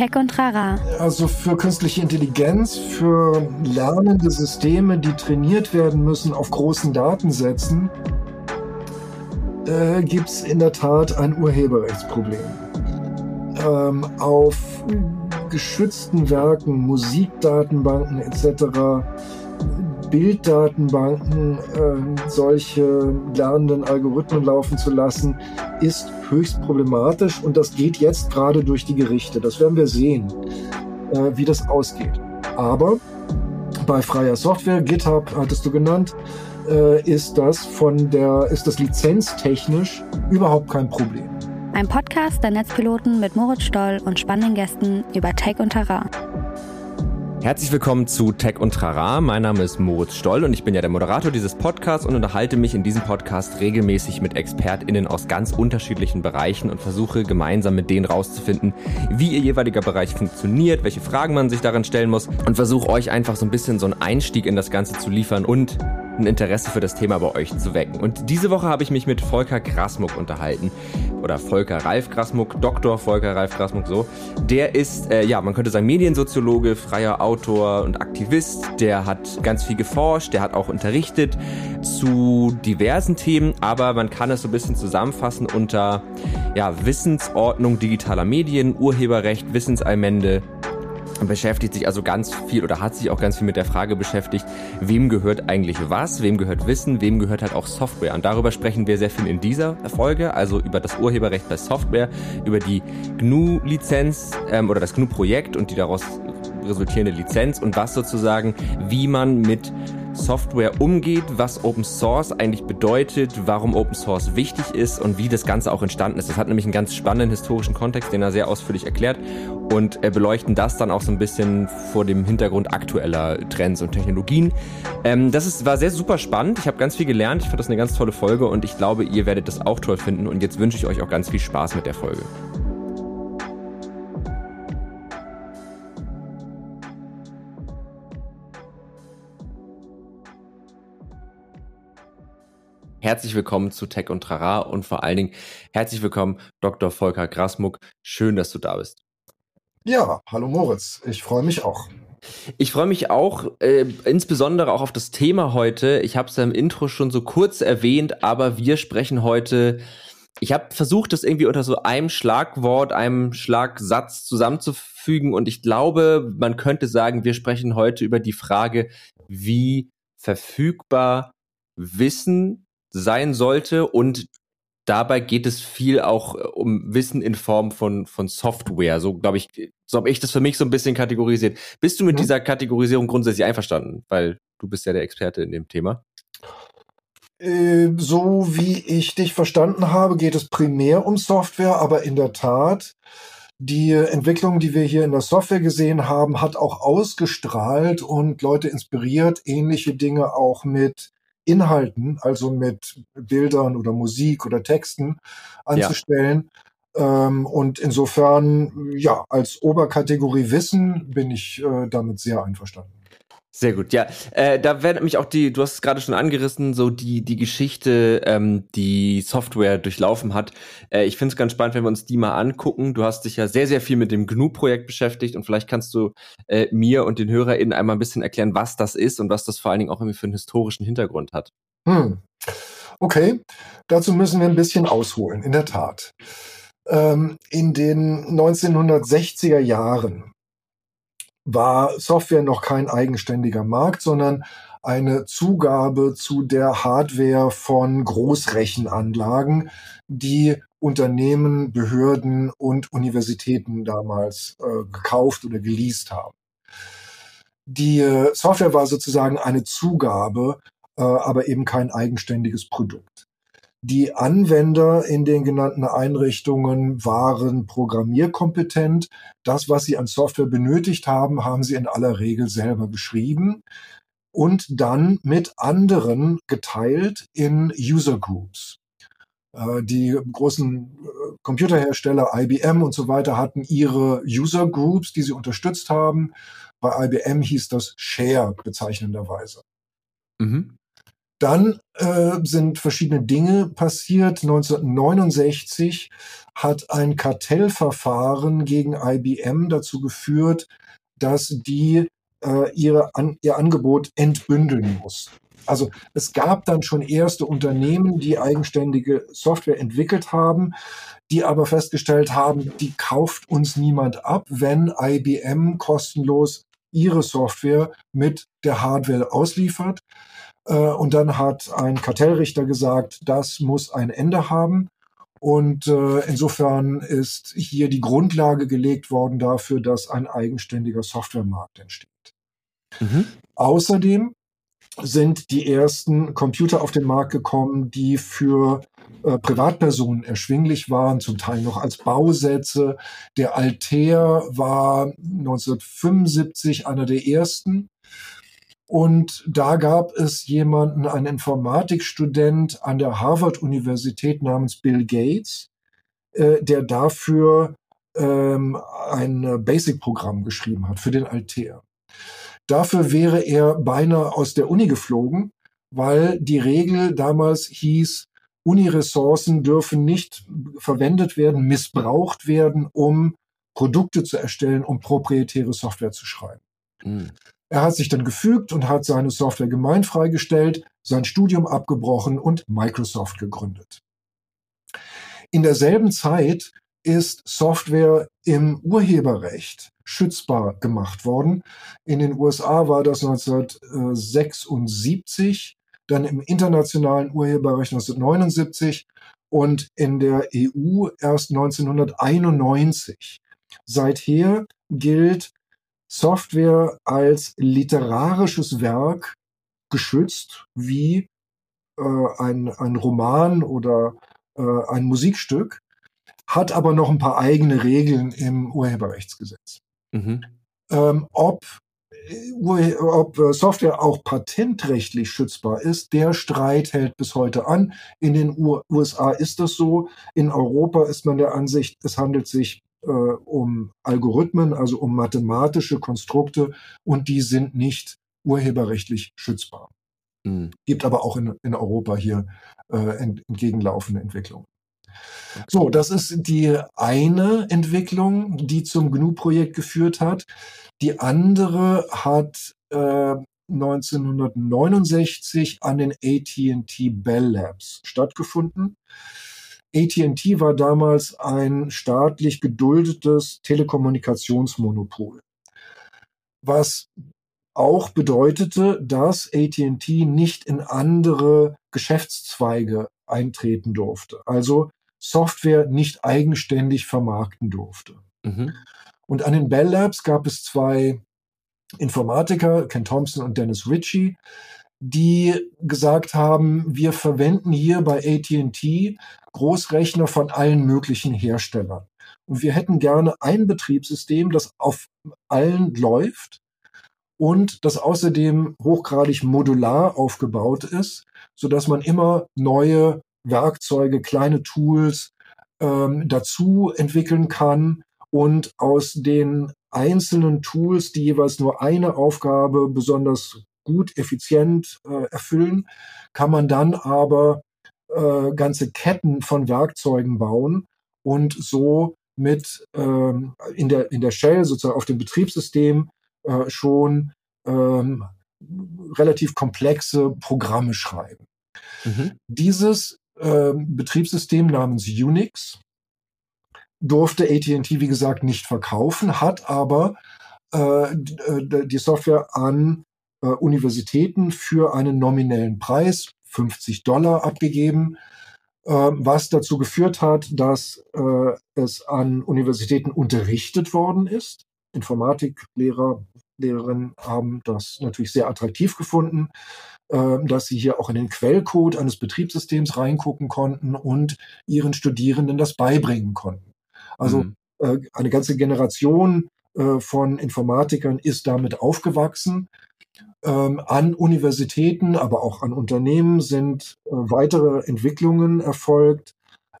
Tech und Rara. Also für künstliche Intelligenz, für lernende Systeme, die trainiert werden müssen auf großen Datensätzen, äh, gibt es in der Tat ein Urheberrechtsproblem. Ähm, auf geschützten Werken, Musikdatenbanken etc., Bilddatenbanken äh, solche lernenden Algorithmen laufen zu lassen, ist höchst problematisch und das geht jetzt gerade durch die Gerichte. Das werden wir sehen, äh, wie das ausgeht. Aber bei freier Software, GitHub hattest du genannt, äh, ist das von der, ist das lizenztechnisch überhaupt kein Problem. Ein Podcast der Netzpiloten mit Moritz Stoll und spannenden Gästen über Tech und Terrain. Herzlich willkommen zu Tech und Trara. Mein Name ist Moritz Stoll und ich bin ja der Moderator dieses Podcasts und unterhalte mich in diesem Podcast regelmäßig mit ExpertInnen aus ganz unterschiedlichen Bereichen und versuche gemeinsam mit denen rauszufinden, wie ihr jeweiliger Bereich funktioniert, welche Fragen man sich daran stellen muss und versuche euch einfach so ein bisschen so einen Einstieg in das Ganze zu liefern und ein Interesse für das Thema bei euch zu wecken. Und diese Woche habe ich mich mit Volker Grasmuck unterhalten. Oder Volker Ralf Grasmuck, Dr. Volker Ralf Grasmuck so. Der ist, äh, ja, man könnte sagen, Mediensoziologe, freier Autor und Aktivist. Der hat ganz viel geforscht, der hat auch unterrichtet zu diversen Themen, aber man kann es so ein bisschen zusammenfassen unter ja, Wissensordnung digitaler Medien, Urheberrecht, Wissensallmende beschäftigt sich also ganz viel oder hat sich auch ganz viel mit der Frage beschäftigt, wem gehört eigentlich was, wem gehört Wissen, wem gehört halt auch Software. Und darüber sprechen wir sehr viel in dieser Folge, also über das Urheberrecht bei Software, über die GNU-Lizenz ähm, oder das GNU-Projekt und die daraus resultierende Lizenz und was sozusagen, wie man mit Software umgeht, was Open Source eigentlich bedeutet, warum Open Source wichtig ist und wie das Ganze auch entstanden ist. Das hat nämlich einen ganz spannenden historischen Kontext, den er sehr ausführlich erklärt und äh, beleuchten das dann auch so ein bisschen vor dem Hintergrund aktueller Trends und Technologien. Ähm, das ist, war sehr super spannend. Ich habe ganz viel gelernt. Ich fand das eine ganz tolle Folge und ich glaube, ihr werdet das auch toll finden. Und jetzt wünsche ich euch auch ganz viel Spaß mit der Folge. Herzlich willkommen zu Tech und Trara und vor allen Dingen herzlich willkommen Dr. Volker Grasmuck. Schön, dass du da bist. Ja, hallo Moritz. Ich freue mich auch. Ich freue mich auch, äh, insbesondere auch auf das Thema heute. Ich habe es ja im Intro schon so kurz erwähnt, aber wir sprechen heute. Ich habe versucht, das irgendwie unter so einem Schlagwort, einem Schlagsatz zusammenzufügen und ich glaube, man könnte sagen, wir sprechen heute über die Frage, wie verfügbar Wissen sein sollte und dabei geht es viel auch äh, um Wissen in Form von, von Software. So glaube ich, so habe ich das für mich so ein bisschen kategorisiert. Bist du mit mhm. dieser Kategorisierung grundsätzlich einverstanden? Weil du bist ja der Experte in dem Thema. Äh, so wie ich dich verstanden habe, geht es primär um Software, aber in der Tat, die Entwicklung, die wir hier in der Software gesehen haben, hat auch ausgestrahlt und Leute inspiriert, ähnliche Dinge auch mit Inhalten, also mit Bildern oder Musik oder Texten anzustellen. Ja. Ähm, und insofern, ja, als Oberkategorie Wissen bin ich äh, damit sehr einverstanden. Sehr gut, ja. Äh, da werden mich auch die, du hast es gerade schon angerissen, so die, die Geschichte, ähm, die Software durchlaufen hat. Äh, ich finde es ganz spannend, wenn wir uns die mal angucken. Du hast dich ja sehr, sehr viel mit dem GNU-Projekt beschäftigt und vielleicht kannst du äh, mir und den HörerInnen einmal ein bisschen erklären, was das ist und was das vor allen Dingen auch irgendwie für einen historischen Hintergrund hat. Hm. Okay, dazu müssen wir ein bisschen ausholen, in der Tat. Ähm, in den 1960er Jahren war Software noch kein eigenständiger Markt, sondern eine Zugabe zu der Hardware von Großrechenanlagen, die Unternehmen, Behörden und Universitäten damals äh, gekauft oder geleast haben. Die äh, Software war sozusagen eine Zugabe, äh, aber eben kein eigenständiges Produkt. Die Anwender in den genannten Einrichtungen waren programmierkompetent. Das, was sie an Software benötigt haben, haben sie in aller Regel selber geschrieben und dann mit anderen geteilt in User Groups. Äh, die großen äh, Computerhersteller IBM und so weiter hatten ihre User Groups, die sie unterstützt haben. Bei IBM hieß das Share bezeichnenderweise. Mhm. Dann äh, sind verschiedene Dinge passiert. 1969 hat ein Kartellverfahren gegen IBM dazu geführt, dass die äh, ihre, an, ihr Angebot entbündeln muss. Also es gab dann schon erste Unternehmen, die eigenständige Software entwickelt haben, die aber festgestellt haben, die kauft uns niemand ab, wenn IBM kostenlos ihre Software mit der Hardware ausliefert. Äh, und dann hat ein Kartellrichter gesagt, das muss ein Ende haben. Und äh, insofern ist hier die Grundlage gelegt worden dafür, dass ein eigenständiger Softwaremarkt entsteht. Mhm. Außerdem sind die ersten Computer auf den Markt gekommen, die für äh, Privatpersonen erschwinglich waren, zum Teil noch als Bausätze. Der Altair war 1975 einer der ersten. Und da gab es jemanden, einen Informatikstudent an der Harvard-Universität namens Bill Gates, äh, der dafür ähm, ein Basic-Programm geschrieben hat für den Altair. Dafür wäre er beinahe aus der Uni geflogen, weil die Regel damals hieß, Uniressourcen dürfen nicht verwendet werden, missbraucht werden, um Produkte zu erstellen, um proprietäre Software zu schreiben. Mhm. Er hat sich dann gefügt und hat seine Software gemeinfrei gestellt, sein Studium abgebrochen und Microsoft gegründet. In derselben Zeit ist Software im Urheberrecht schützbar gemacht worden. In den USA war das 1976, dann im internationalen Urheberrecht 1979 und in der EU erst 1991. Seither gilt Software als literarisches Werk geschützt, wie äh, ein, ein Roman oder äh, ein Musikstück, hat aber noch ein paar eigene Regeln im Urheberrechtsgesetz. Mhm. Ähm, ob, ob äh, Software auch patentrechtlich schützbar ist, der Streit hält bis heute an. In den USA ist das so. In Europa ist man der Ansicht, es handelt sich äh, um Algorithmen, also um mathematische Konstrukte und die sind nicht urheberrechtlich schützbar. Mhm. Gibt aber auch in, in Europa hier äh, entgegenlaufende Entwicklungen. So, das ist die eine Entwicklung, die zum GNU-Projekt geführt hat. Die andere hat äh, 1969 an den AT&T Bell Labs stattgefunden. AT&T war damals ein staatlich geduldetes Telekommunikationsmonopol, was auch bedeutete, dass AT&T nicht in andere Geschäftszweige eintreten durfte, also Software nicht eigenständig vermarkten durfte. Mhm. Und an den Bell Labs gab es zwei Informatiker, Ken Thompson und Dennis Ritchie, die gesagt haben, wir verwenden hier bei AT&T Großrechner von allen möglichen Herstellern. Und wir hätten gerne ein Betriebssystem, das auf allen läuft und das außerdem hochgradig modular aufgebaut ist, so dass man immer neue Werkzeuge, kleine Tools ähm, dazu entwickeln kann und aus den einzelnen Tools, die jeweils nur eine Aufgabe besonders gut, effizient äh, erfüllen, kann man dann aber äh, ganze Ketten von Werkzeugen bauen und so mit ähm, in, der, in der Shell, sozusagen auf dem Betriebssystem, äh, schon ähm, relativ komplexe Programme schreiben. Mhm. Dieses äh, Betriebssystem namens Unix durfte AT&T, wie gesagt, nicht verkaufen, hat aber äh, äh die Software an äh, Universitäten für einen nominellen Preis, 50 Dollar, abgegeben, äh, was dazu geführt hat, dass äh, es an Universitäten unterrichtet worden ist. Informatiklehrer, Lehrerinnen haben das natürlich sehr attraktiv gefunden, äh, dass sie hier auch in den Quellcode eines Betriebssystems reingucken konnten und ihren Studierenden das beibringen konnten. Also mhm. äh, eine ganze Generation äh, von Informatikern ist damit aufgewachsen. Ähm, an Universitäten, aber auch an Unternehmen sind äh, weitere Entwicklungen erfolgt,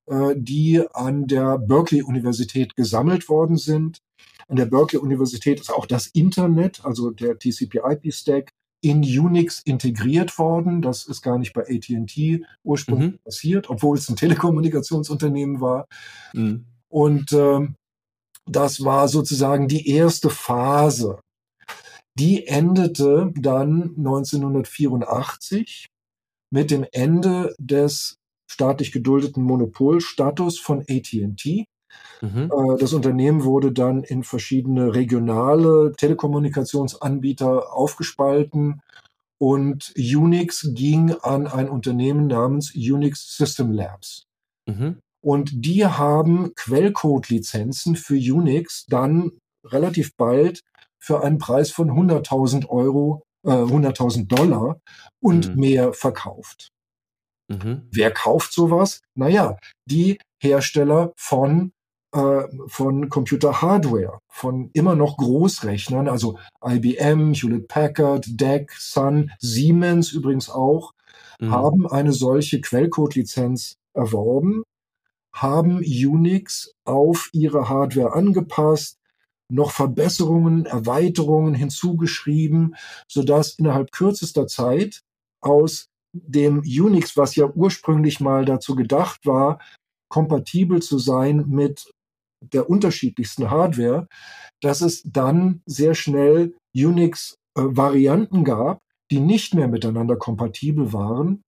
äh, die an der Berkeley-Universität gesammelt worden sind. An der Berkeley-Universität ist auch das Internet, also der TCP-IP-Stack, in Unix integriert worden. Das ist gar nicht bei AT&T ursprünglich mhm. passiert, obwohl es ein Telekommunikationsunternehmen war. Mhm. Und äh, das war sozusagen die erste Phase. Die endete dann 1984 mit dem Ende des staatlich geduldeten Monopolstatus von AT&T. Mhm. Äh, das Unternehmen wurde dann in verschiedene regionale Telekommunikationsanbieter aufgespalten und Unix ging an ein Unternehmen namens Unix System Labs. Mhm. Und die haben Quellcode-Lizenzen für Unix dann relativ bald für einen Preis von 100.000 Euro, äh, 100.000 Dollar und mhm. mehr verkauft. Mhm. Wer kauft sowas? Naja, die Hersteller von äh, von Computer-Hardware, von immer noch Großrechnern, also IBM, Hewlett Packard, DEC, Sun, Siemens übrigens auch, mhm. haben eine solche Quellcode-Lizenz erworben, haben Unix auf ihre Hardware angepasst, noch Verbesserungen, Erweiterungen hinzugeschrieben, sodass innerhalb kürzester Zeit aus dem Unix, was ja ursprünglich mal dazu gedacht war, kompatibel zu sein mit der unterschiedlichsten Hardware, dass es dann sehr schnell Unix-Varianten gab, die nicht mehr miteinander kompatibel waren,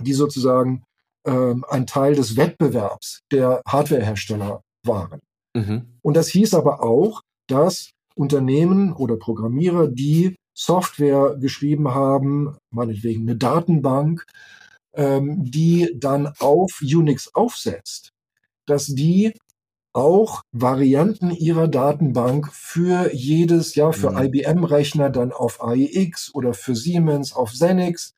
die sozusagen äh, ein Teil des Wettbewerbs der Hardwarehersteller waren. Mhm. Und das hieß aber auch, dass Unternehmen oder Programmierer, die Software geschrieben haben, meinetwegen eine Datenbank, ähm, die dann auf Unix aufsetzt, dass die auch Varianten ihrer Datenbank für jedes, ja, für mhm. IBM-Rechner dann auf AIX oder für Siemens auf Xenix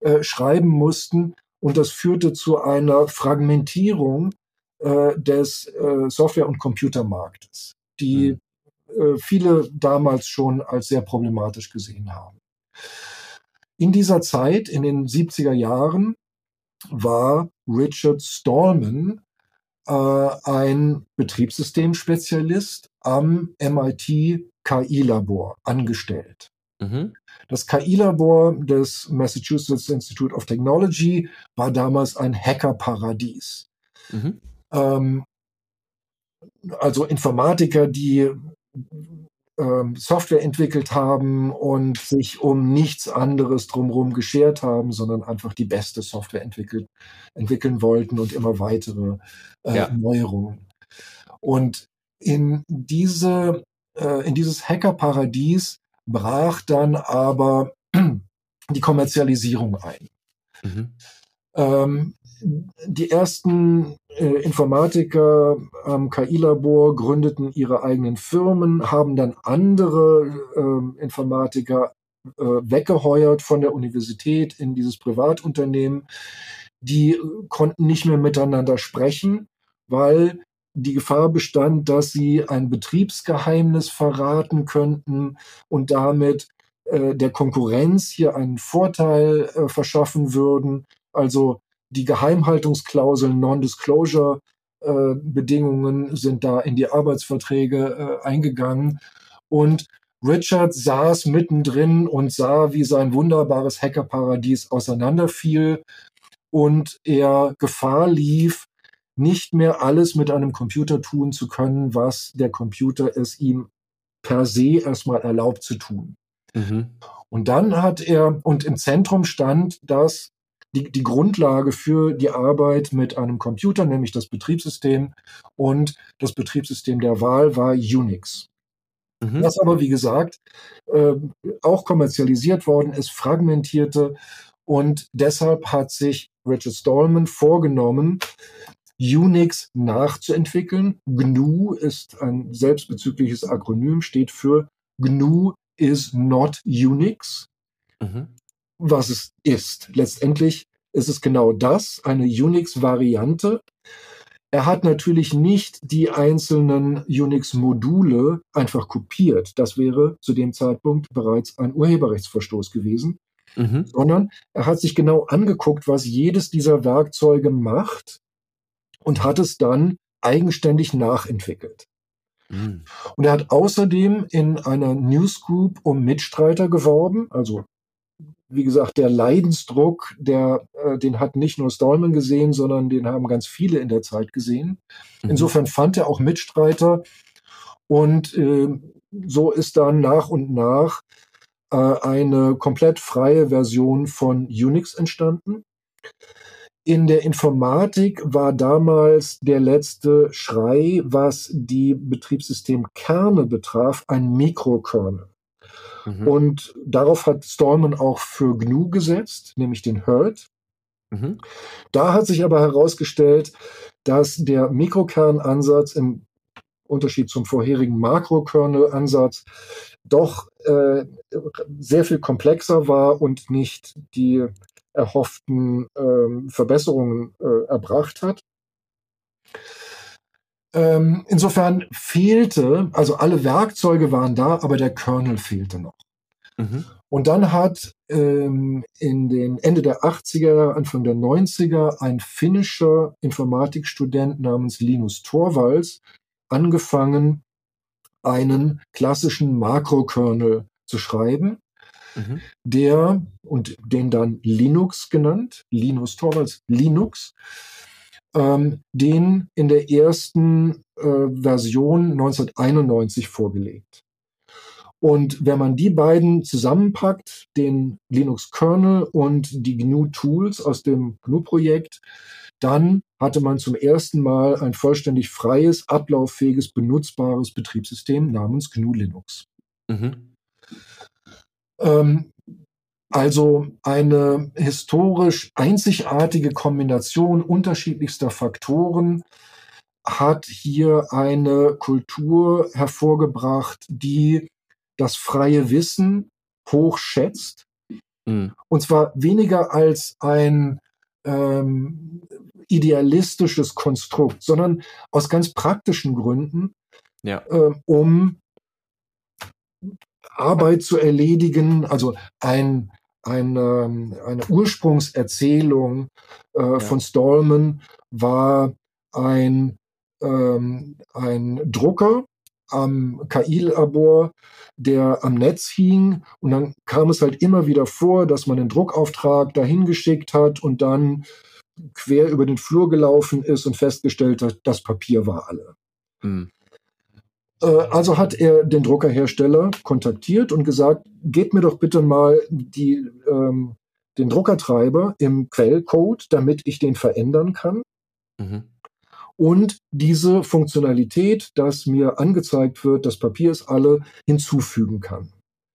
äh, schreiben mussten. Und das führte zu einer Fragmentierung äh, des äh, Software- und Computermarktes, die mhm. äh, viele damals schon als sehr problematisch gesehen haben. In dieser Zeit, in den 70er Jahren, war Richard Stallman äh, ein Betriebssystemspezialist am MIT KI-Labor angestellt. Mhm. Das KI-Labor des Massachusetts Institute of Technology war damals ein Hackerparadies. Mhm. Ähm, also Informatiker, die ähm, Software entwickelt haben und sich um nichts anderes drumherum geschert haben, sondern einfach die beste Software entwickelt, entwickeln wollten und immer weitere äh, ja. Neuerungen. Und in diese, äh, in dieses Hackerparadies brach dann aber die Kommerzialisierung ein. Mhm. Ähm, die ersten äh, Informatiker am KI-Labor gründeten ihre eigenen Firmen, haben dann andere äh, Informatiker äh, weggeheuert von der Universität in dieses Privatunternehmen. Die konnten nicht mehr miteinander sprechen, weil die Gefahr bestand, dass sie ein Betriebsgeheimnis verraten könnten und damit äh, der Konkurrenz hier einen Vorteil äh, verschaffen würden. Also die Geheimhaltungsklauseln, Non-Disclosure äh, Bedingungen sind da in die Arbeitsverträge äh, eingegangen. Und Richard saß mittendrin und sah, wie sein wunderbares Hackerparadies auseinanderfiel und er Gefahr lief, nicht mehr alles mit einem Computer tun zu können, was der Computer es ihm per se erstmal erlaubt zu tun. Mhm. Und dann hat er, und im Zentrum stand das die, die Grundlage für die Arbeit mit einem Computer, nämlich das Betriebssystem. Und das Betriebssystem der Wahl war Unix. Mhm. Das aber, wie gesagt, äh, auch kommerzialisiert worden ist, fragmentierte. Und deshalb hat sich Richard Stallman vorgenommen, Unix nachzuentwickeln. GNU ist ein selbstbezügliches Akronym, steht für GNU is not Unix. Mhm was es ist. Letztendlich ist es genau das, eine Unix-Variante. Er hat natürlich nicht die einzelnen Unix-Module einfach kopiert. Das wäre zu dem Zeitpunkt bereits ein Urheberrechtsverstoß gewesen. Mhm. Sondern er hat sich genau angeguckt, was jedes dieser Werkzeuge macht und hat es dann eigenständig nachentwickelt. Mhm. Und er hat außerdem in einer Newsgroup um Mitstreiter geworben, also wie gesagt, der Leidensdruck, der, äh, den hat nicht nur Stallman gesehen, sondern den haben ganz viele in der Zeit gesehen. Mhm. Insofern fand er auch Mitstreiter. Und äh, so ist dann nach und nach äh, eine komplett freie Version von Unix entstanden. In der Informatik war damals der letzte Schrei, was die Betriebssystemkerne betraf, ein Mikrokernel. Mhm. Und darauf hat Stallman auch für GNU gesetzt, nämlich den HERT. Mhm. Da hat sich aber herausgestellt, dass der Mikrokernansatz im Unterschied zum vorherigen Makrokernel-Ansatz doch äh, sehr viel komplexer war und nicht die erhofften äh, Verbesserungen äh, erbracht hat. Ähm, insofern fehlte, also alle Werkzeuge waren da, aber der Kernel fehlte noch. Mhm. Und dann hat ähm, in den Ende der 80er, Anfang der 90er ein finnischer Informatikstudent namens Linus Torvalds angefangen, einen klassischen Makrokernel zu schreiben, mhm. der und den dann Linux genannt, Linus Torvalds Linux, ähm, den in der ersten äh, Version 1991 vorgelegt. Und wenn man die beiden zusammenpackt, den Linux Kernel und die GNU Tools aus dem GNU-Projekt, dann hatte man zum ersten Mal ein vollständig freies, ablauffähiges, benutzbares Betriebssystem namens GNU Linux. Mhm. Ähm, also eine historisch einzigartige Kombination unterschiedlichster Faktoren hat hier eine Kultur hervorgebracht, die das freie Wissen hoch schätzt. Mhm. Und zwar weniger als ein ähm, idealistisches Konstrukt, sondern aus ganz praktischen Gründen, ja. äh, um Arbeit zu erledigen, also ein, ein, ähm, eine Ursprungserzählung äh, ja. von Stallman war ein, ähm, ein Drucker am KI-Labor, der am Netz hing. Und dann kam es halt immer wieder vor, dass man einen Druckauftrag dahin geschickt hat und dann quer über den Flur gelaufen ist und festgestellt hat, das Papier war alle. Hm. Äh, also hat er den Druckerhersteller kontaktiert und gesagt, gebt mir doch bitte mal die, ähm, den Druckertreiber im Quellcode, damit ich den verändern kann. Mhm. Und diese Funktionalität, dass mir angezeigt wird, das Papier ist alle, hinzufügen kann.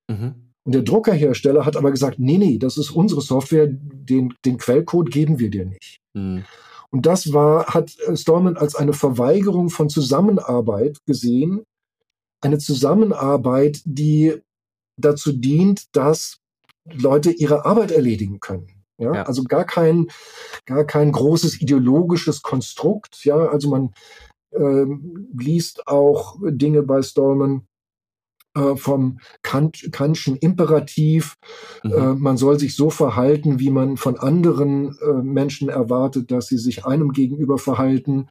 Mhm. Und der Druckerhersteller hat aber gesagt, nee, nee, das ist unsere Software, den, den Quellcode geben wir dir nicht. Mhm. Und das war, hat Stallman als eine Verweigerung von Zusammenarbeit gesehen. Eine Zusammenarbeit, die dazu dient, dass Leute ihre Arbeit erledigen können. Ja, ja. also gar kein, gar kein großes ideologisches Konstrukt. Ja, also man ähm, liest auch Dinge bei Stallman, äh, vom Kant, Kantschen Imperativ. Mhm. Äh, man soll sich so verhalten, wie man von anderen äh, Menschen erwartet, dass sie sich einem gegenüber verhalten.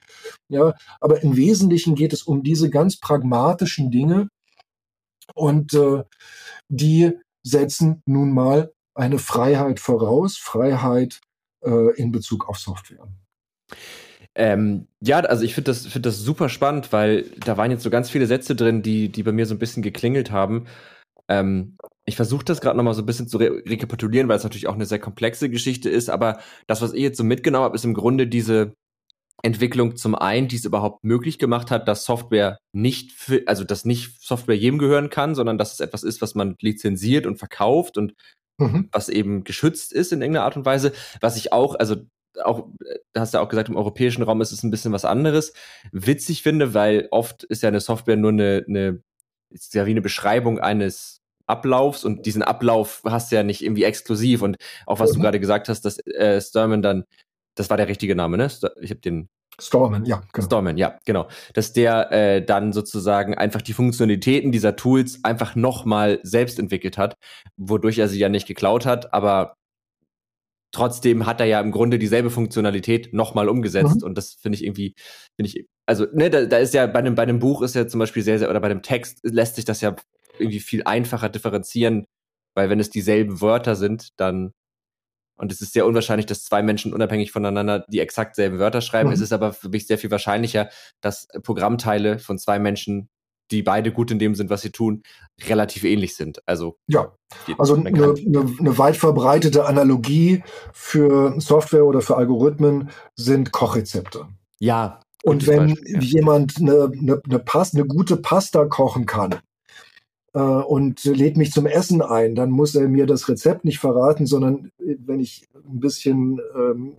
Ja, aber im Wesentlichen geht es um diese ganz pragmatischen Dinge und äh, die setzen nun mal eine Freiheit voraus, Freiheit äh, in Bezug auf Software. Ähm, ja, also ich finde das, find das super spannend, weil da waren jetzt so ganz viele Sätze drin, die, die bei mir so ein bisschen geklingelt haben. Ähm, ich versuche das gerade nochmal so ein bisschen zu re rekapitulieren, weil es natürlich auch eine sehr komplexe Geschichte ist, aber das, was ich jetzt so mitgenommen habe, ist im Grunde diese Entwicklung zum einen, die es überhaupt möglich gemacht hat, dass Software nicht, für, also dass nicht Software jedem gehören kann, sondern dass es etwas ist, was man lizenziert und verkauft und mhm. was eben geschützt ist in irgendeiner Art und Weise. Was ich auch, also auch, hast du ja auch gesagt, im europäischen Raum ist es ein bisschen was anderes. Witzig finde, weil oft ist ja eine Software nur eine, eine ist ja wie eine Beschreibung eines Ablaufs und diesen Ablauf hast du ja nicht irgendwie exklusiv und auch was mhm. du gerade gesagt hast, dass äh, Sturman dann, das war der richtige Name, ne? Ich habe den Storman, ja. Genau. Storman, ja, genau. Dass der äh, dann sozusagen einfach die Funktionalitäten dieser Tools einfach nochmal selbst entwickelt hat, wodurch er sie ja nicht geklaut hat, aber trotzdem hat er ja im Grunde dieselbe Funktionalität nochmal umgesetzt. Mhm. Und das finde ich irgendwie, finde ich, also, ne, da, da ist ja bei einem, bei einem Buch ist ja zum Beispiel sehr, sehr, oder bei einem Text lässt sich das ja irgendwie viel einfacher differenzieren, Weil wenn es dieselben Wörter sind, dann und es ist sehr unwahrscheinlich, dass zwei Menschen unabhängig voneinander die exakt selben Wörter schreiben. Mhm. Es ist aber für mich sehr viel wahrscheinlicher, dass Programmteile von zwei Menschen, die beide gut in dem sind, was sie tun, relativ ähnlich sind. Also ja, also eine, eine, eine weit verbreitete Analogie für Software oder für Algorithmen sind Kochrezepte. Ja. Und wenn Beispiel, ja. jemand eine, eine, eine, Pas eine gute Pasta kochen kann, und lädt mich zum Essen ein, dann muss er mir das Rezept nicht verraten, sondern äh, wenn ich ein bisschen ähm,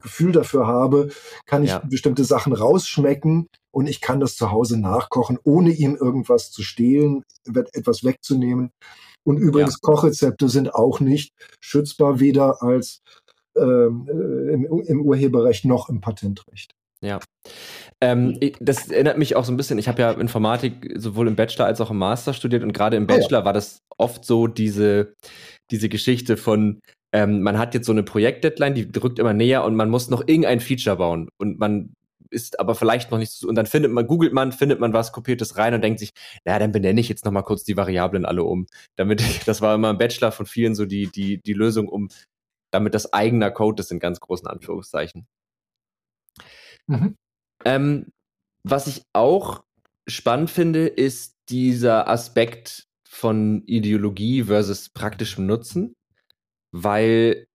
Gefühl dafür habe, kann ich ja. bestimmte Sachen rausschmecken und ich kann das zu Hause nachkochen, ohne ihm irgendwas zu stehlen, etwas wegzunehmen. Und übrigens, ja. Kochrezepte sind auch nicht schützbar, weder als ähm, äh, im, im Urheberrecht noch im Patentrecht. Ja. Ähm, das erinnert mich auch so ein bisschen, ich habe ja Informatik sowohl im Bachelor als auch im Master studiert und gerade im Bachelor oh ja. war das oft so diese, diese Geschichte von, ähm, man hat jetzt so eine Projektdeadline, die drückt immer näher und man muss noch irgendein Feature bauen und man ist aber vielleicht noch nicht so, und dann findet man, googelt man, findet man was, kopiert es rein und denkt sich, naja, dann benenne ich jetzt noch mal kurz die Variablen alle um. Damit, das war immer im Bachelor von vielen so die, die, die Lösung, um damit das eigener Code ist in ganz großen Anführungszeichen. Mhm. Ähm, was ich auch spannend finde, ist dieser Aspekt von Ideologie versus praktischem Nutzen, weil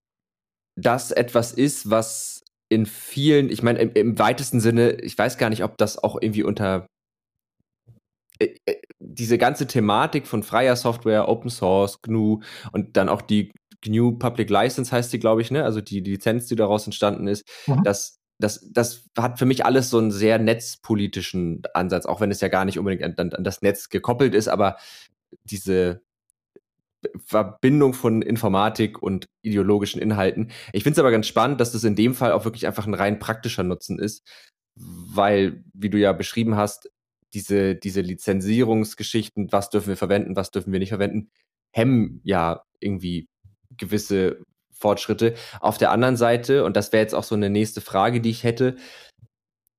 das etwas ist, was in vielen, ich meine, im, im, weitesten Sinne, ich weiß gar nicht, ob das auch irgendwie unter äh, äh, diese ganze Thematik von freier Software, Open Source, GNU und dann auch die GNU Public License heißt die, glaube ich, ne? Also die, die Lizenz, die daraus entstanden ist, mhm. dass das, das hat für mich alles so einen sehr netzpolitischen Ansatz, auch wenn es ja gar nicht unbedingt an, an das Netz gekoppelt ist, aber diese Verbindung von Informatik und ideologischen Inhalten. Ich finde es aber ganz spannend, dass das in dem Fall auch wirklich einfach ein rein praktischer Nutzen ist, weil, wie du ja beschrieben hast, diese, diese Lizenzierungsgeschichten, was dürfen wir verwenden, was dürfen wir nicht verwenden, hemmen ja irgendwie gewisse Fortschritte. Auf der anderen Seite, und das wäre jetzt auch so eine nächste Frage, die ich hätte,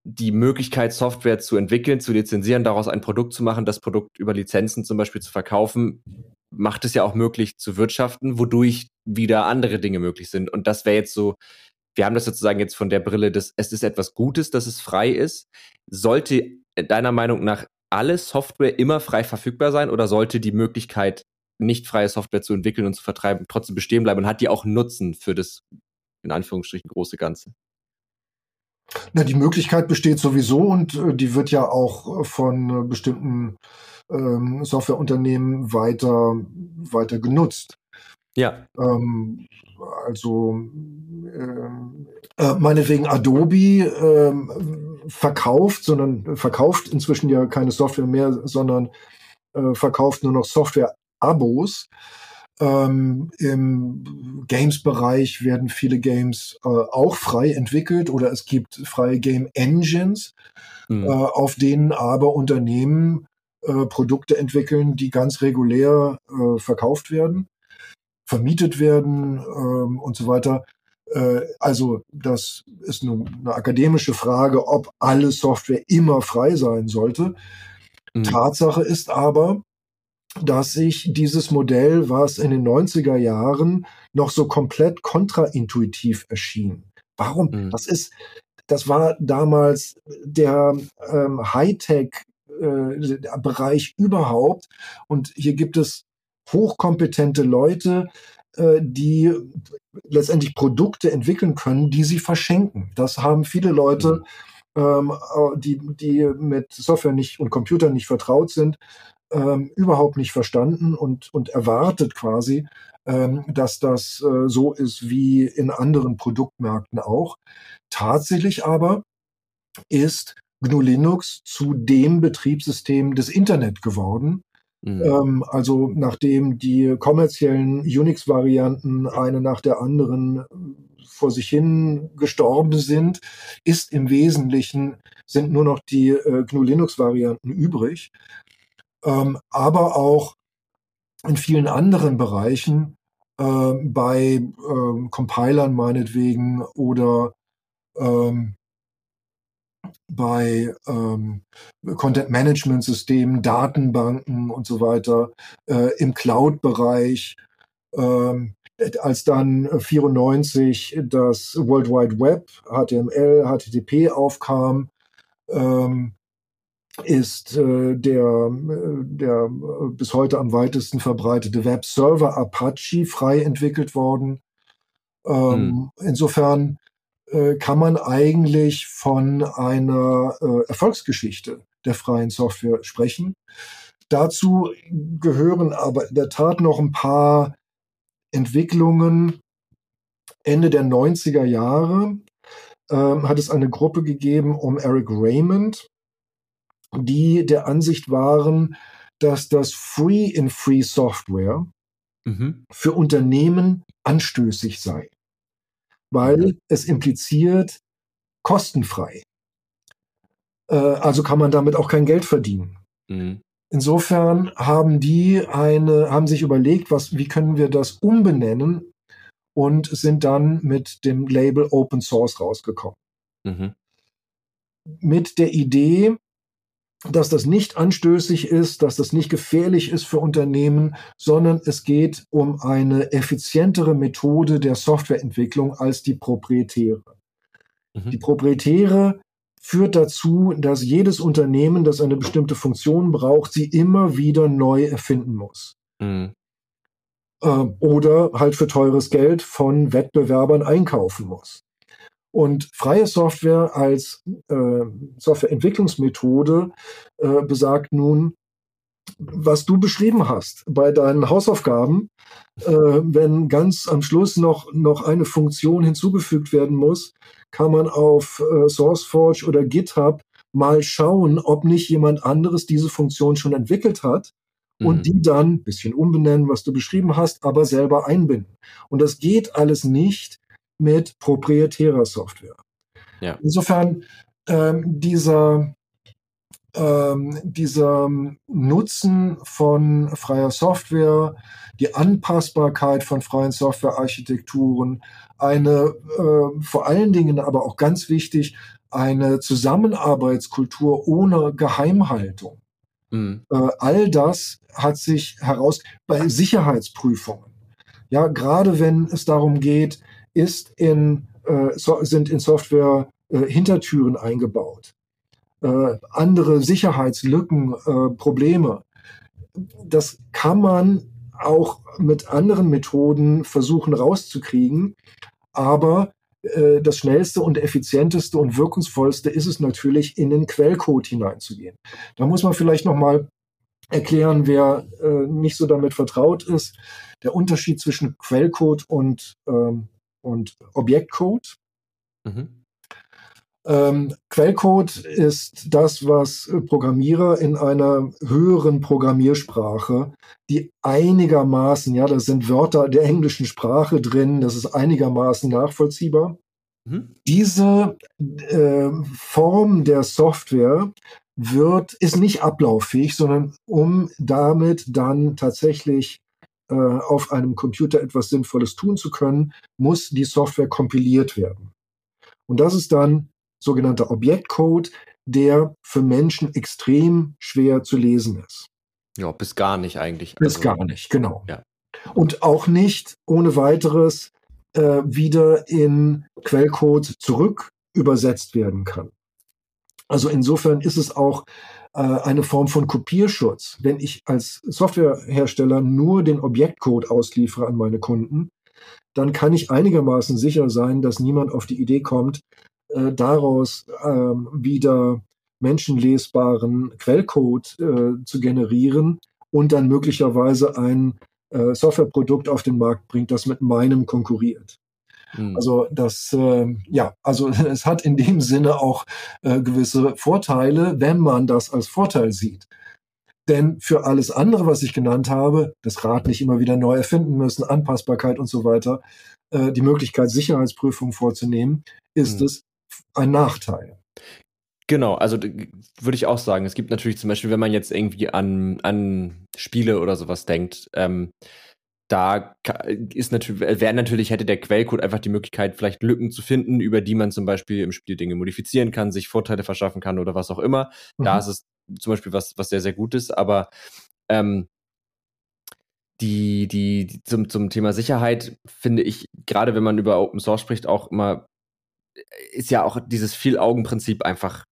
die Möglichkeit, Software zu entwickeln, zu lizenzieren, daraus ein Produkt zu machen, das Produkt über Lizenzen zum Beispiel zu verkaufen, macht es ja auch möglich zu wirtschaften, wodurch wieder andere Dinge möglich sind. Und das wäre jetzt so, wir haben das sozusagen jetzt von der Brille des, es ist etwas Gutes, dass es frei ist. Sollte deiner Meinung nach alle Software immer frei verfügbar sein oder sollte die Möglichkeit nicht freie Software zu entwickeln und zu vertreiben, trotzdem bestehen bleiben und hat die auch Nutzen für das, in Anführungsstrichen, große Ganze? Na, die Möglichkeit besteht sowieso und äh, die wird ja auch von äh, bestimmten ähm, Softwareunternehmen weiter, weiter genutzt. Ja. Ähm, also ähm, äh, meinetwegen Adobe ähm, verkauft, sondern verkauft inzwischen ja keine Software mehr, sondern äh, verkauft nur noch Software Abos. Ähm, Im Games-Bereich werden viele Games äh, auch frei entwickelt oder es gibt freie Game Engines, mhm. äh, auf denen aber Unternehmen äh, Produkte entwickeln, die ganz regulär äh, verkauft werden, vermietet werden ähm, und so weiter. Äh, also das ist eine, eine, akademische Frage, ob alle Software immer frei sein sollte. Mhm. Tatsache ist aber, dass sich dieses Modell, was in den 90er Jahren noch so komplett kontraintuitiv erschien. Warum? Mhm. Das ist, das war damals der ähm, Hightech-Bereich äh, überhaupt. Und hier gibt es hochkompetente Leute, äh, die letztendlich Produkte entwickeln können, die sie verschenken. Das haben viele Leute, mhm. ähm, äh, die, die mit Software nicht und Computer nicht vertraut sind, ähm, überhaupt nicht verstanden und, und erwartet quasi, ähm, dass das äh, so ist wie in anderen Produktmärkten auch. Tatsächlich aber ist GNU Linux zu dem Betriebssystem des Internet geworden. Mhm. Ähm, also nachdem die kommerziellen Unix-Varianten eine nach der anderen vor sich hin gestorben sind, ist im Wesentlichen sind nur noch die äh, GNU Linux-Varianten übrig ähm, aber auch in vielen anderen Bereichen, äh, bei äh, Compilern meinetwegen oder ähm, bei ähm, Content-Management-Systemen, Datenbanken und so weiter, äh, im Cloud-Bereich, Ähm, als dann 94 das World Wide Web, HTML, HTTP aufkam, ähm, ist äh, der, äh, der äh, bis heute am weitesten verbreitete Webserver Apache frei entwickelt worden. Ähm, hm. Insofern äh, kann man eigentlich von einer äh, Erfolgsgeschichte der freien Software sprechen. Dazu gehören aber in der Tat noch ein paar Entwicklungen. Ende der 90er Jahre äh, hat es eine Gruppe gegeben um Eric Raymond, die der Ansicht waren, dass das Free in Free Software mhm. für Unternehmen anstößig sei, weil es impliziert kostenfrei. Äh, also kann man damit auch kein Geld verdienen. Mhm. Insofern haben die eine, haben sich überlegt, was, wie können wir das umbenennen und sind dann mit dem Label Open Source rausgekommen. Mhm. Mit der Idee, dass das nicht anstößig ist, dass das nicht gefährlich ist für Unternehmen, sondern es geht um eine effizientere Methode der Softwareentwicklung als die proprietäre. Mhm. Die proprietäre führt dazu, dass jedes Unternehmen, das eine bestimmte Funktion braucht, sie immer wieder neu erfinden muss. Mhm. Äh, oder halt für teures Geld von Wettbewerbern einkaufen muss. Und freie Software als äh, Softwareentwicklungsmethode äh, besagt nun, was du beschrieben hast bei deinen Hausaufgaben, äh, wenn ganz am Schluss noch, noch eine Funktion hinzugefügt werden muss, kann man auf äh, SourceForge oder GitHub mal schauen, ob nicht jemand anderes diese Funktion schon entwickelt hat und mhm. die dann ein bisschen umbenennen, was du beschrieben hast, aber selber einbinden. Und das geht alles nicht, mit proprietärer Software. Ja. Insofern ähm, dieser, ähm, dieser Nutzen von freier Software, die Anpassbarkeit von freien Softwarearchitekturen, eine äh, vor allen Dingen aber auch ganz wichtig, eine Zusammenarbeitskultur ohne Geheimhaltung. Mhm. Äh, all das hat sich heraus bei Sicherheitsprüfungen. Ja, gerade wenn es darum geht, ist in, äh, so, sind in Software äh, Hintertüren eingebaut. Äh, andere Sicherheitslücken, äh, Probleme. Das kann man auch mit anderen Methoden versuchen rauszukriegen. Aber äh, das schnellste und effizienteste und wirkungsvollste ist es natürlich, in den Quellcode hineinzugehen. Da muss man vielleicht noch mal erklären, wer äh, nicht so damit vertraut ist, der Unterschied zwischen Quellcode und ähm, und Objektcode. Mhm. Ähm, Quellcode ist das, was Programmierer in einer höheren Programmiersprache, die einigermaßen, ja, da sind Wörter der englischen Sprache drin, das ist einigermaßen nachvollziehbar. Mhm. Diese äh, Form der Software wird, ist nicht ablauffähig, sondern um damit dann tatsächlich äh, auf einem Computer etwas Sinnvolles tun zu können, muss die Software kompiliert werden. Und das ist dann sogenannter Objektcode, der für Menschen extrem schwer zu lesen ist. Ja, bis gar nicht eigentlich. Bis also, gar nicht, genau. Ja. Und auch nicht ohne weiteres äh, wieder in Quellcode zurück übersetzt werden kann. Also insofern ist es auch äh, eine Form von Kopierschutz. Wenn ich als Softwarehersteller nur den Objektcode ausliefere an meine Kunden, dann kann ich einigermaßen sicher sein, dass niemand auf die Idee kommt, äh, daraus ähm, wieder menschenlesbaren Quellcode äh, zu generieren und dann möglicherweise ein Softwareprodukt auf den Markt bringt, das mit meinem konkurriert. Mhm. Also das, äh, ja, also es hat in dem Sinne auch äh, gewisse Vorteile, wenn man das als Vorteil sieht. Denn für alles andere, was ich genannt habe, das Rad nicht immer wieder neu erfinden müssen, Anpassbarkeit und so weiter, äh, die Möglichkeit, Sicherheitsprüfungen vorzunehmen, ist mhm. es ein Nachteil. Genau, also würde ich auch sagen. Es gibt natürlich zum Beispiel, wenn man jetzt irgendwie an, an Spiele oder sowas denkt, ähm, da ist natürlich, wäre natürlich, hätte der Quellcode einfach die Möglichkeit, vielleicht Lücken zu finden, über die man zum Beispiel im Spiel Dinge modifizieren kann, sich Vorteile verschaffen kann oder was auch immer. Mhm. Da ist es zum Beispiel was, was sehr, sehr gut ist, aber ähm, die, die, die zum, zum Thema Sicherheit finde ich, gerade wenn man über Open Source spricht, auch immer, ist ja auch dieses Viel-Augen-Prinzip einfach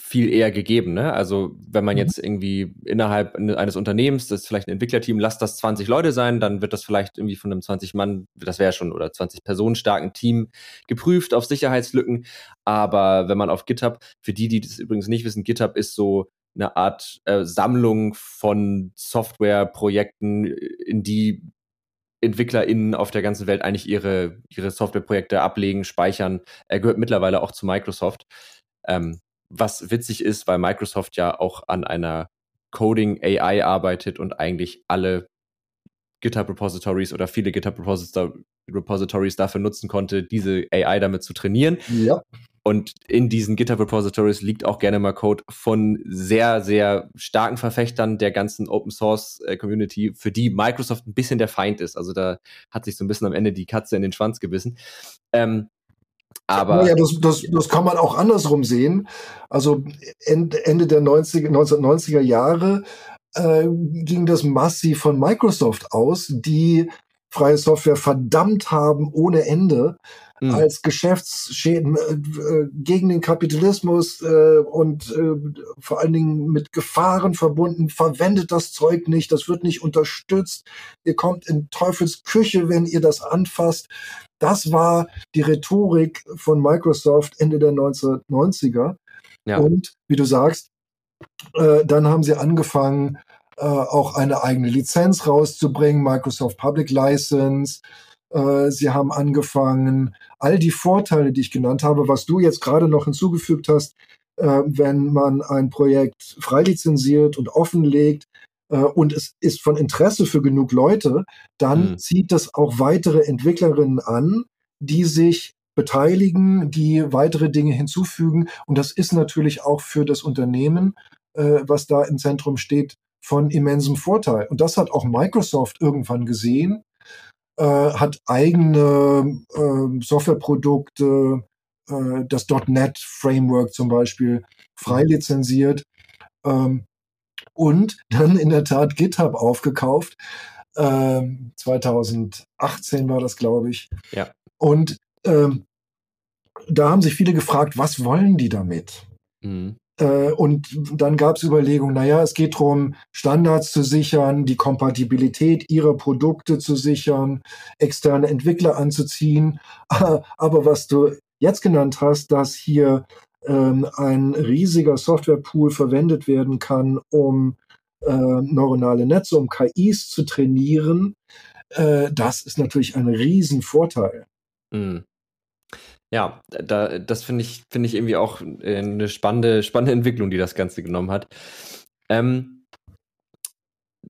viel eher gegeben. Ne? Also wenn man mhm. jetzt irgendwie innerhalb eines Unternehmens, das ist vielleicht ein Entwicklerteam, lasst das 20 Leute sein, dann wird das vielleicht irgendwie von einem 20 Mann, das wäre schon, oder 20 Personen starken Team geprüft auf Sicherheitslücken. Aber wenn man auf GitHub, für die, die das übrigens nicht wissen, GitHub ist so eine Art äh, Sammlung von Softwareprojekten, in die EntwicklerInnen auf der ganzen Welt eigentlich ihre, ihre Softwareprojekte ablegen, speichern. Er gehört mittlerweile auch zu Microsoft. Ähm, was witzig ist, weil Microsoft ja auch an einer Coding AI arbeitet und eigentlich alle GitHub Repositories oder viele GitHub Repositories dafür nutzen konnte, diese AI damit zu trainieren. Ja. Und in diesen GitHub Repositories liegt auch gerne mal Code von sehr, sehr starken Verfechtern der ganzen Open Source äh, Community, für die Microsoft ein bisschen der Feind ist. Also da hat sich so ein bisschen am Ende die Katze in den Schwanz gebissen. Ähm, aber ja, das, das, das kann man auch andersrum sehen. Also Ende der 90, 1990er Jahre äh, ging das massiv von Microsoft aus, die freie Software verdammt haben ohne Ende mhm. als Geschäftsschäden äh, äh, gegen den Kapitalismus äh, und äh, vor allen Dingen mit Gefahren verbunden. Verwendet das Zeug nicht, das wird nicht unterstützt. Ihr kommt in Teufels Küche, wenn ihr das anfasst. Das war die Rhetorik von Microsoft Ende der 1990er. Ja. Und wie du sagst, äh, dann haben sie angefangen, äh, auch eine eigene Lizenz rauszubringen, Microsoft Public License. Äh, sie haben angefangen, all die Vorteile, die ich genannt habe, was du jetzt gerade noch hinzugefügt hast, äh, wenn man ein Projekt freilizenziert und offenlegt, und es ist von Interesse für genug Leute, dann mhm. zieht das auch weitere Entwicklerinnen an, die sich beteiligen, die weitere Dinge hinzufügen. Und das ist natürlich auch für das Unternehmen, äh, was da im Zentrum steht, von immensem Vorteil. Und das hat auch Microsoft irgendwann gesehen, äh, hat eigene äh, Softwareprodukte, äh, das .NET Framework zum Beispiel, frei lizenziert. Ähm, und dann in der Tat GitHub aufgekauft. Ähm, 2018 war das, glaube ich. Ja. Und ähm, da haben sich viele gefragt, was wollen die damit? Mhm. Äh, und dann gab es Überlegungen, naja, es geht darum, Standards zu sichern, die Kompatibilität ihrer Produkte zu sichern, externe Entwickler anzuziehen. Aber was du jetzt genannt hast, dass hier ein riesiger Softwarepool verwendet werden kann, um äh, neuronale Netze, um KIs zu trainieren, äh, das ist natürlich ein Riesenvorteil. Mhm. Ja, da, das finde ich, finde ich irgendwie auch äh, eine spannende, spannende Entwicklung, die das Ganze genommen hat. Ähm,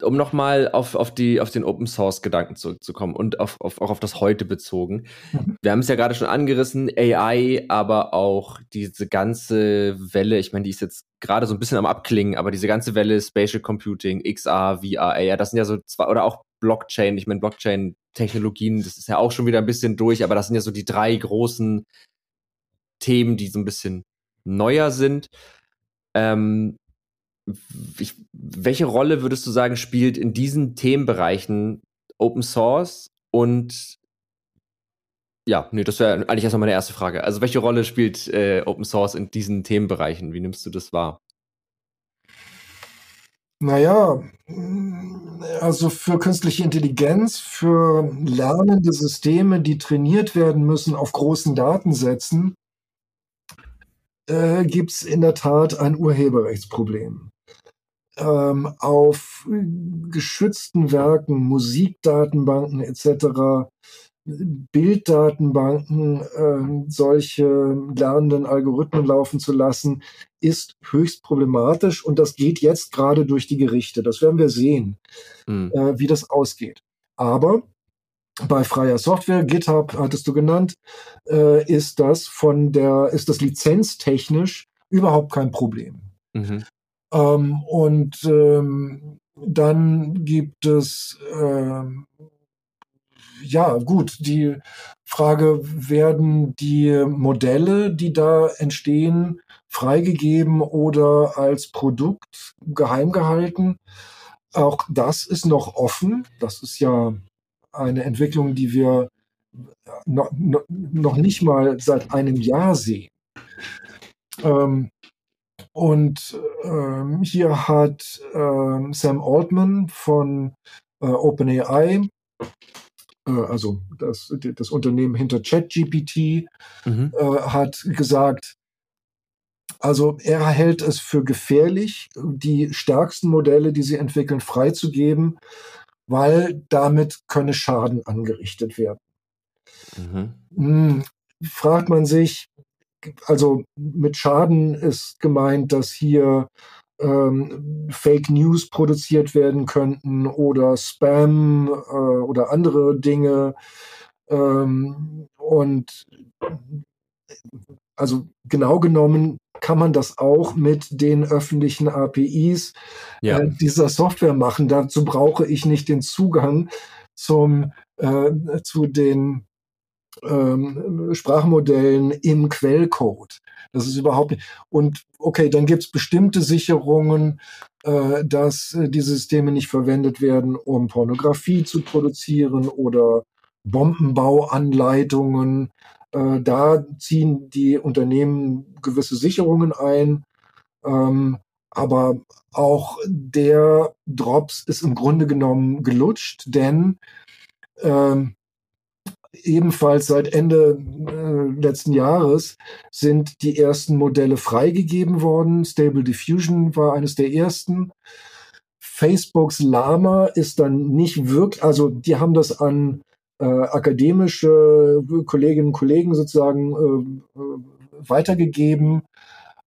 um nochmal auf, auf, die, auf den Open Source Gedanken zurückzukommen und auf, auf, auch auf das heute bezogen. Mhm. Wir haben es ja gerade schon angerissen, AI, aber auch diese ganze Welle, ich meine, die ist jetzt gerade so ein bisschen am Abklingen, aber diese ganze Welle Spatial Computing, XR, VR, AR, das sind ja so zwei, oder auch Blockchain, ich meine, Blockchain-Technologien, das ist ja auch schon wieder ein bisschen durch, aber das sind ja so die drei großen Themen, die so ein bisschen neuer sind. Ähm, ich, welche Rolle würdest du sagen, spielt in diesen Themenbereichen Open Source und ja, nee, das wäre eigentlich erstmal meine erste Frage. Also welche Rolle spielt äh, Open Source in diesen Themenbereichen? Wie nimmst du das wahr? Naja, also für künstliche Intelligenz, für lernende Systeme, die trainiert werden müssen auf großen Datensätzen, äh, gibt es in der Tat ein Urheberrechtsproblem ähm, auf geschützten Werken, Musikdatenbanken etc., Bilddatenbanken, äh, solche lernenden Algorithmen laufen zu lassen, ist höchst problematisch und das geht jetzt gerade durch die Gerichte. Das werden wir sehen, mhm. äh, wie das ausgeht. Aber bei freier Software, GitHub hattest du genannt, äh, ist das von der, ist das lizenztechnisch überhaupt kein Problem. Mhm. Ähm, und ähm, dann gibt es, ähm, ja gut, die Frage, werden die Modelle, die da entstehen, freigegeben oder als Produkt geheim gehalten? auch das ist noch offen. Das ist ja eine Entwicklung, die wir noch, noch nicht mal seit einem Jahr sehen. Ähm, und ähm, hier hat ähm, Sam Altman von äh, OpenAI, äh, also das, das Unternehmen hinter ChatGPT, mhm. äh, hat gesagt, also er hält es für gefährlich, die stärksten Modelle, die sie entwickeln, freizugeben, weil damit könne Schaden angerichtet werden. Mhm. Hm, fragt man sich, also mit Schaden ist gemeint, dass hier ähm, Fake News produziert werden könnten oder Spam äh, oder andere Dinge. Ähm, und also genau genommen kann man das auch mit den öffentlichen APIs ja. äh, dieser Software machen. Dazu brauche ich nicht den Zugang zum, äh, zu den ähm, Sprachmodellen im Quellcode. Das ist überhaupt nicht. Und okay, dann gibt es bestimmte Sicherungen, äh, dass äh, die Systeme nicht verwendet werden, um Pornografie zu produzieren oder Bombenbauanleitungen äh, da ziehen die Unternehmen gewisse Sicherungen ein. Ähm, aber auch der Drops ist im Grunde genommen gelutscht, denn ähm, ebenfalls seit Ende äh, letzten Jahres sind die ersten Modelle freigegeben worden. Stable Diffusion war eines der ersten. Facebooks Lama ist dann nicht wirklich, also die haben das an äh, akademische Kolleginnen und Kollegen sozusagen äh, äh, weitergegeben,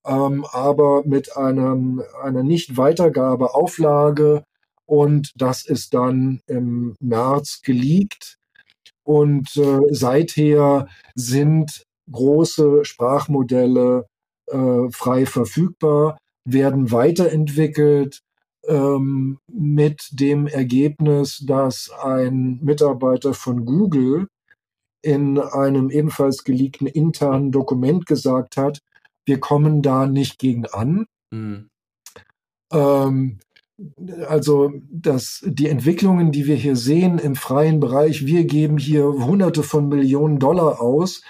ähm, aber mit einem, einer Nicht-Weitergabe-Auflage und das ist dann im März geleakt. Und äh, seither sind große Sprachmodelle äh, frei verfügbar, werden weiterentwickelt ähm, mit dem Ergebnis, dass ein Mitarbeiter von Google in einem ebenfalls geleakten internen Dokument gesagt hat, wir kommen da nicht gegen an. Mhm. Ähm, also dass die Entwicklungen, die wir hier sehen im freien Bereich, wir geben hier Hunderte von Millionen Dollar aus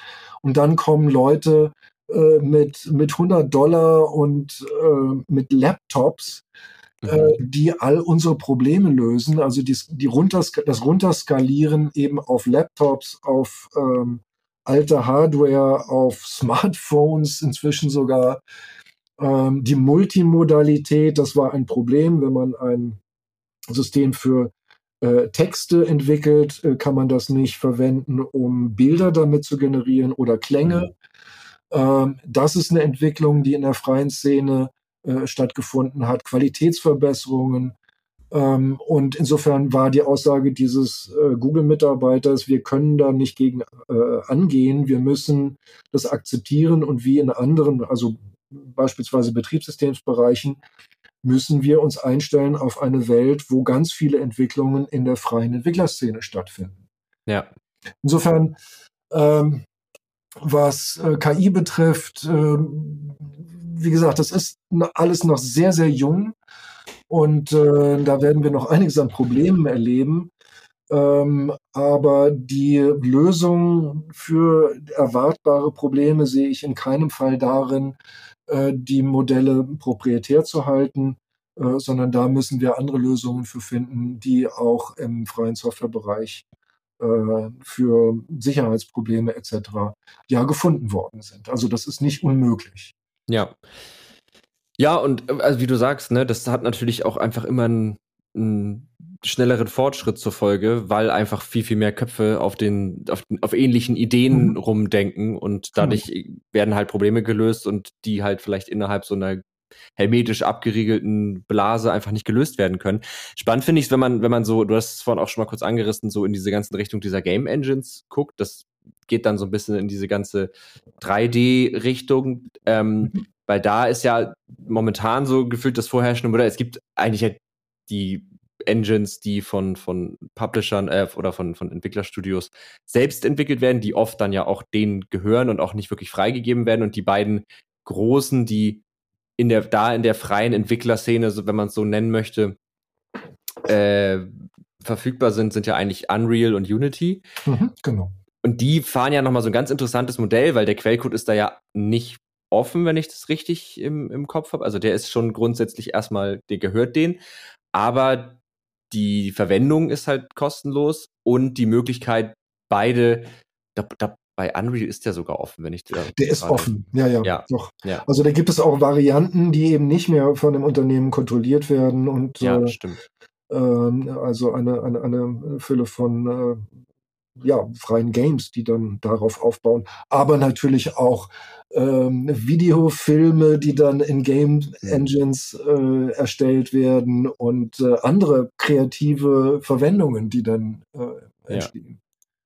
und dann kommen Leute äh, mit, mit 100 Dollar und äh, mit Laptops äh, mhm. die all unsere Probleme lösen. Also die, die Runters das Runterskalieren eben auf Laptops, auf ähm, alte Hardware, auf Smartphones inzwischen sogar. Ähm, die Multimodalität, das war ein Problem, wenn man ein System für äh, Texte entwickelt, äh, kann man das nicht verwenden, um Bilder damit zu generieren oder Klänge. Mhm. Ähm, das ist eine Entwicklung, die in der freien Szene äh, stattgefunden hat, Qualitätsverbesserungen. Ähm, und insofern war die Aussage dieses äh, Google-Mitarbeiters, wir können da nicht gegen äh, angehen, wir müssen das akzeptieren und wie in anderen, also beispielsweise Betriebssystemsbereichen, müssen wir uns einstellen auf eine Welt, wo ganz viele Entwicklungen in der freien Entwicklerszene stattfinden. Ja. Insofern, ähm, was äh, KI betrifft, ähm, wie gesagt, das ist alles noch sehr, sehr jung und äh, da werden wir noch einiges an Problemen erleben. Ähm, aber die Lösung für erwartbare Probleme sehe ich in keinem Fall darin, äh, die Modelle proprietär zu halten, äh, sondern da müssen wir andere Lösungen für finden, die auch im freien Softwarebereich äh, für Sicherheitsprobleme etc. ja gefunden worden sind. Also das ist nicht unmöglich. Ja. Ja, und äh, also wie du sagst, ne, das hat natürlich auch einfach immer einen, einen schnelleren Fortschritt zur Folge, weil einfach viel, viel mehr Köpfe auf den, auf, auf ähnlichen Ideen mhm. rumdenken und dadurch mhm. werden halt Probleme gelöst und die halt vielleicht innerhalb so einer hermetisch abgeriegelten Blase einfach nicht gelöst werden können. Spannend finde ich es, wenn man, wenn man so, du hast es vorhin auch schon mal kurz angerissen, so in diese ganzen Richtung dieser Game Engines guckt. Das geht dann so ein bisschen in diese ganze 3D-Richtung, ähm, mhm. weil da ist ja momentan so gefühlt das vorherrschende Modell. Es gibt eigentlich ja die Engines, die von, von Publishern äh, oder von, von Entwicklerstudios selbst entwickelt werden, die oft dann ja auch denen gehören und auch nicht wirklich freigegeben werden. Und die beiden großen, die in der, da in der freien Entwicklerszene, so, wenn man es so nennen möchte, äh, verfügbar sind, sind ja eigentlich Unreal und Unity. Mhm, genau. Und die fahren ja nochmal so ein ganz interessantes Modell, weil der Quellcode ist da ja nicht offen, wenn ich das richtig im, im Kopf habe. Also der ist schon grundsätzlich erstmal, der gehört denen. Aber die Verwendung ist halt kostenlos und die Möglichkeit, beide, da, da, bei Unreal ist der sogar offen, wenn ich der. Der ist offen, ja, ja, ja, doch. Ja. Also da gibt es auch Varianten, die eben nicht mehr von dem Unternehmen kontrolliert werden und ja, äh, stimmt. Äh, also eine, eine, eine Fülle von äh, ja, freien Games, die dann darauf aufbauen, aber natürlich auch ähm, Videofilme, die dann in Game Engines äh, erstellt werden und äh, andere kreative Verwendungen, die dann äh, entstehen.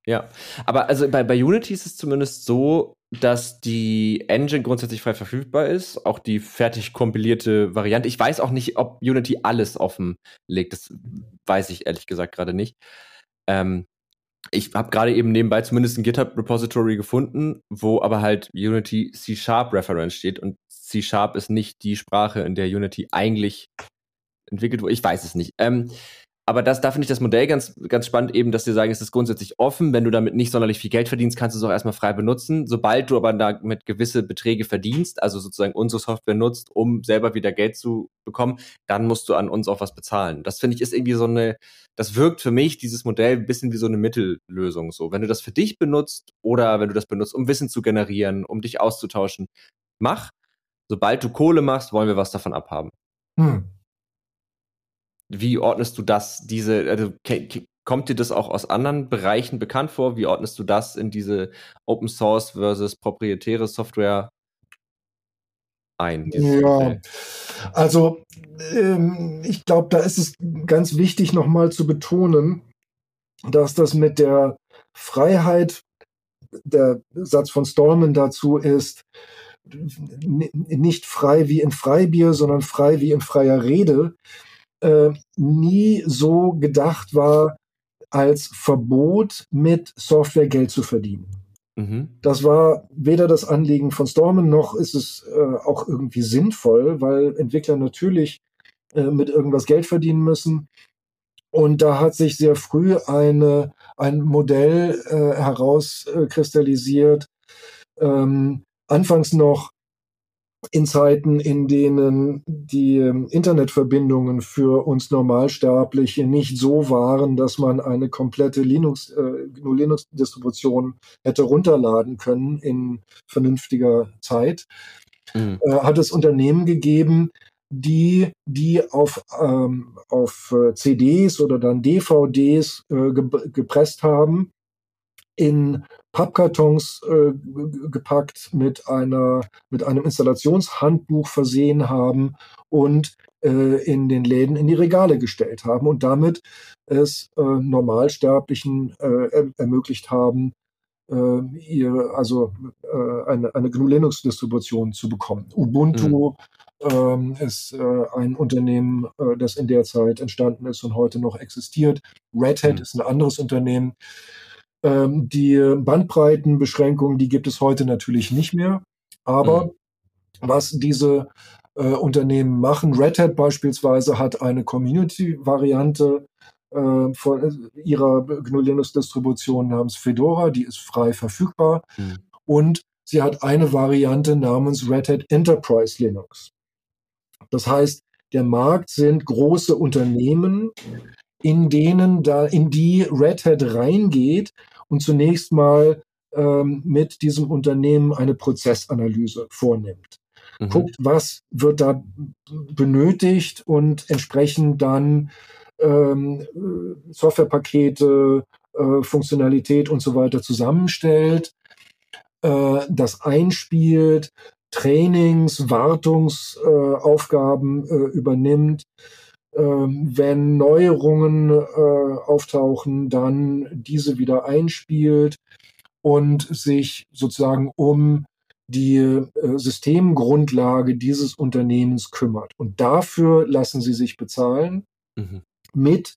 Ja. ja, aber also bei, bei Unity ist es zumindest so, dass die Engine grundsätzlich frei verfügbar ist, auch die fertig kompilierte Variante. Ich weiß auch nicht, ob Unity alles offen legt. Das weiß ich ehrlich gesagt gerade nicht. Ähm, ich habe gerade eben nebenbei zumindest ein GitHub-Repository gefunden, wo aber halt Unity C-Sharp Reference steht und C-Sharp ist nicht die Sprache, in der Unity eigentlich entwickelt wurde. Ich weiß es nicht. Ähm, aber das, da finde ich das Modell ganz, ganz spannend eben, dass sie sagen, es ist grundsätzlich offen. Wenn du damit nicht sonderlich viel Geld verdienst, kannst du es auch erstmal frei benutzen. Sobald du aber damit gewisse Beträge verdienst, also sozusagen unsere Software nutzt, um selber wieder Geld zu bekommen, dann musst du an uns auch was bezahlen. Das finde ich ist irgendwie so eine, das wirkt für mich, dieses Modell, ein bisschen wie so eine Mittellösung. So, wenn du das für dich benutzt oder wenn du das benutzt, um Wissen zu generieren, um dich auszutauschen, mach. Sobald du Kohle machst, wollen wir was davon abhaben. Hm. Wie ordnest du das, diese, also, kommt dir das auch aus anderen Bereichen bekannt vor? Wie ordnest du das in diese Open Source versus proprietäre Software ein? Ja, also ähm, ich glaube, da ist es ganz wichtig nochmal zu betonen, dass das mit der Freiheit, der Satz von Stallman dazu ist, nicht frei wie in Freibier, sondern frei wie in freier Rede äh, nie so gedacht war, als Verbot mit Software Geld zu verdienen. Mhm. Das war weder das Anliegen von Stormen noch ist es äh, auch irgendwie sinnvoll, weil Entwickler natürlich äh, mit irgendwas Geld verdienen müssen. Und da hat sich sehr früh eine, ein Modell äh, herauskristallisiert, ähm, anfangs noch in Zeiten, in denen die ähm, Internetverbindungen für uns Normalsterbliche nicht so waren, dass man eine komplette Linux, äh, Linux-Distribution hätte runterladen können in vernünftiger Zeit, mhm. äh, hat es Unternehmen gegeben, die die auf, ähm, auf äh, CDs oder dann DVDs äh, gepresst haben in Pappkartons äh, gepackt, mit einer mit einem Installationshandbuch versehen haben und äh, in den Läden in die Regale gestellt haben und damit es äh, Normalsterblichen äh, ermöglicht haben, äh, ihre, also äh, eine, eine GNU Linux Distribution zu bekommen. Ubuntu mhm. Ähm, ist ein Unternehmen, das in der Zeit entstanden ist und heute noch existiert. Red Hat mhm. ist ein anderes Unternehmen. Ähm, die Bandbreitenbeschränkungen, die gibt es heute natürlich nicht mehr. Aber mhm. was diese äh, Unternehmen machen, Red Hat beispielsweise hat eine Community-Variante äh, von ihrer GNU Linux-Distribution namens Fedora, die ist frei verfügbar. Mhm. Und sie hat eine Variante namens Red Hat Enterprise Linux. Das heißt, der Markt sind große Unternehmen, in denen da, in die Red Hat reingeht und zunächst mal ähm, mit diesem Unternehmen eine Prozessanalyse vornimmt. Mhm. Guckt, was wird da benötigt und entsprechend dann ähm, Softwarepakete, äh, Funktionalität und so weiter zusammenstellt, äh, das einspielt, Trainings, Wartungsaufgaben äh, übernimmt wenn Neuerungen äh, auftauchen, dann diese wieder einspielt und sich sozusagen um die äh, Systemgrundlage dieses Unternehmens kümmert. Und dafür lassen sie sich bezahlen mhm. mit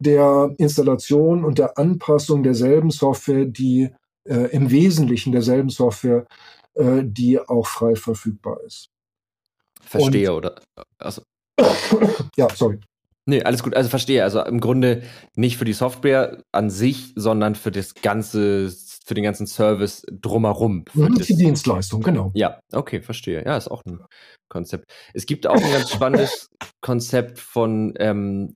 der Installation und der Anpassung derselben Software, die äh, im Wesentlichen derselben Software, äh, die auch frei verfügbar ist. Verstehe, und, oder? Also, ja, sorry. Nee, alles gut. Also verstehe. Also im Grunde nicht für die Software an sich, sondern für das ganze, für den ganzen Service drumherum. Für die Dienstleistung, genau. ja, okay, verstehe. Ja, ist auch ein Konzept. Es gibt auch ein ganz spannendes Konzept von ähm,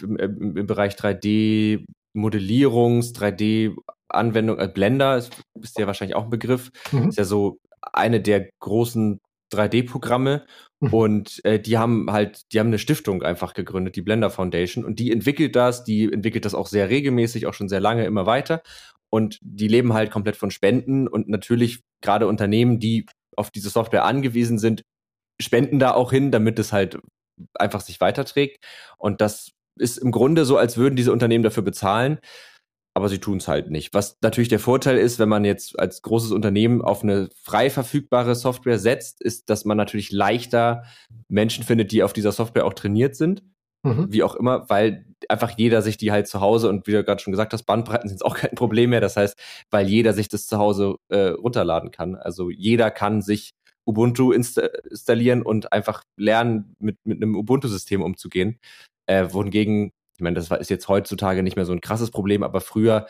im, im Bereich 3D Modellierungs, 3D Anwendung, äh, Blender ist, ist ja wahrscheinlich auch ein Begriff. Mhm. Ist ja so eine der großen 3D-Programme Mhm. und äh, die haben halt, die haben eine Stiftung einfach gegründet, die Blender Foundation und die entwickelt das, die entwickelt das auch sehr regelmäßig, auch schon sehr lange immer weiter. Und die leben halt komplett von Spenden und natürlich gerade Unternehmen, die auf diese Software angewiesen sind, spenden da auch hin, damit es halt einfach sich weiterträgt. Und das ist im Grunde so, als würden diese Unternehmen dafür bezahlen, aber sie tun es halt nicht. Was natürlich der Vorteil ist, wenn man jetzt als großes Unternehmen auf eine frei verfügbare Software setzt, ist, dass man natürlich leichter Menschen findet, die auf dieser Software auch trainiert sind, Mhm. wie auch immer, weil einfach jeder sich die halt zu Hause und wie du gerade schon gesagt hast, Bandbreiten sind auch kein Problem mehr. Das heißt, weil jeder sich das zu Hause äh, runterladen kann. Also jeder kann sich Ubuntu insta installieren und einfach lernen, mit, mit einem Ubuntu-System umzugehen. Äh, wohingegen, ich meine, das ist jetzt heutzutage nicht mehr so ein krasses Problem, aber früher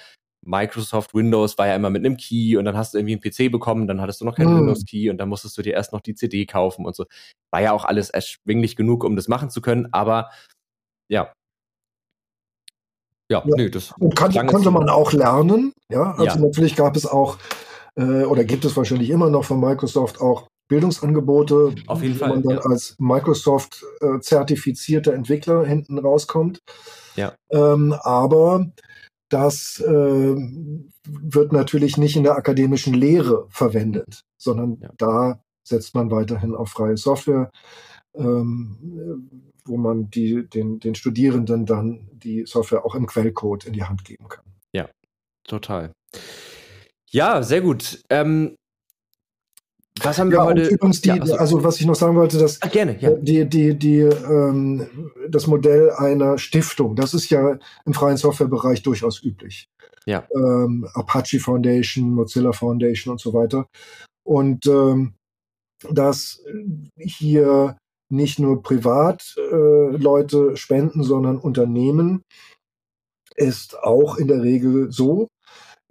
Microsoft Windows war ja immer mit einem Key und dann hast du irgendwie einen PC bekommen, dann hattest du noch keinen Hm. Windows Key und dann musstest du dir erst noch die CD kaufen und so. War ja auch alles erschwinglich genug, um das machen zu können, aber ja. Ja, Ja. nee, das Und kann, konnte man auch lernen. Ja, also Ja. natürlich gab es auch, äh, oder gibt es wahrscheinlich immer noch von Microsoft auch Bildungsangebote, Auf jeden wo Fall, man dann ja. als Microsoft äh, zertifizierter Entwickler hinten rauskommt. Ja. Ähm, aber das äh, wird natürlich nicht in der akademischen Lehre verwendet, sondern Ja. da setzt man weiterhin auf freie Software, ähm, wo man die, den, den Studierenden dann die Software auch im Quellcode in die Hand geben kann. Total. Ja, sehr gut. Ähm, was haben wir Ja, heute? die, Ja, achso. also was ich noch sagen wollte, dass Ah, gerne, ja. die, die, die, ähm, das Modell einer Stiftung, das ist ja im freien Softwarebereich durchaus üblich. Ja. Ähm, Apache Foundation, Mozilla Foundation und so weiter. Und ähm, dass hier nicht nur privat äh, spenden, sondern Unternehmen ist auch in der Regel so.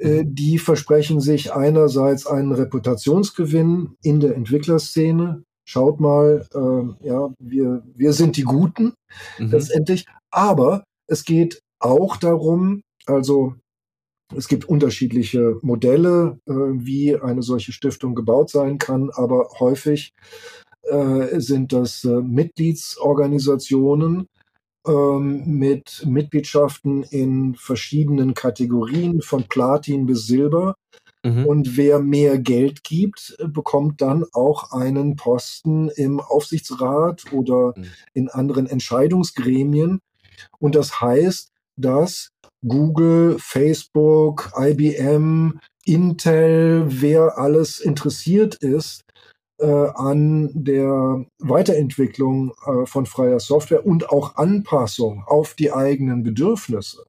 Äh, die versprechen sich einerseits einen Reputationsgewinn in der Entwicklerszene. Schaut mal, ähm, ja, wir, wir sind die Guten Mhm. letztendlich. Aber es geht auch darum, also es gibt unterschiedliche Modelle, äh, wie eine solche Stiftung gebaut sein kann, aber häufig äh, sind das äh, Mitgliedsorganisationen mit Mitgliedschaften in verschiedenen Kategorien von Platin bis Silber. Mhm. Und wer mehr Geld gibt, bekommt dann auch einen Posten im Aufsichtsrat oder Mhm. in anderen Entscheidungsgremien. Und das heißt, dass Google, Facebook, IBM, Intel, wer alles interessiert ist äh, an der Weiterentwicklung äh, von freier Software und auch Anpassung auf die eigenen Bedürfnisse,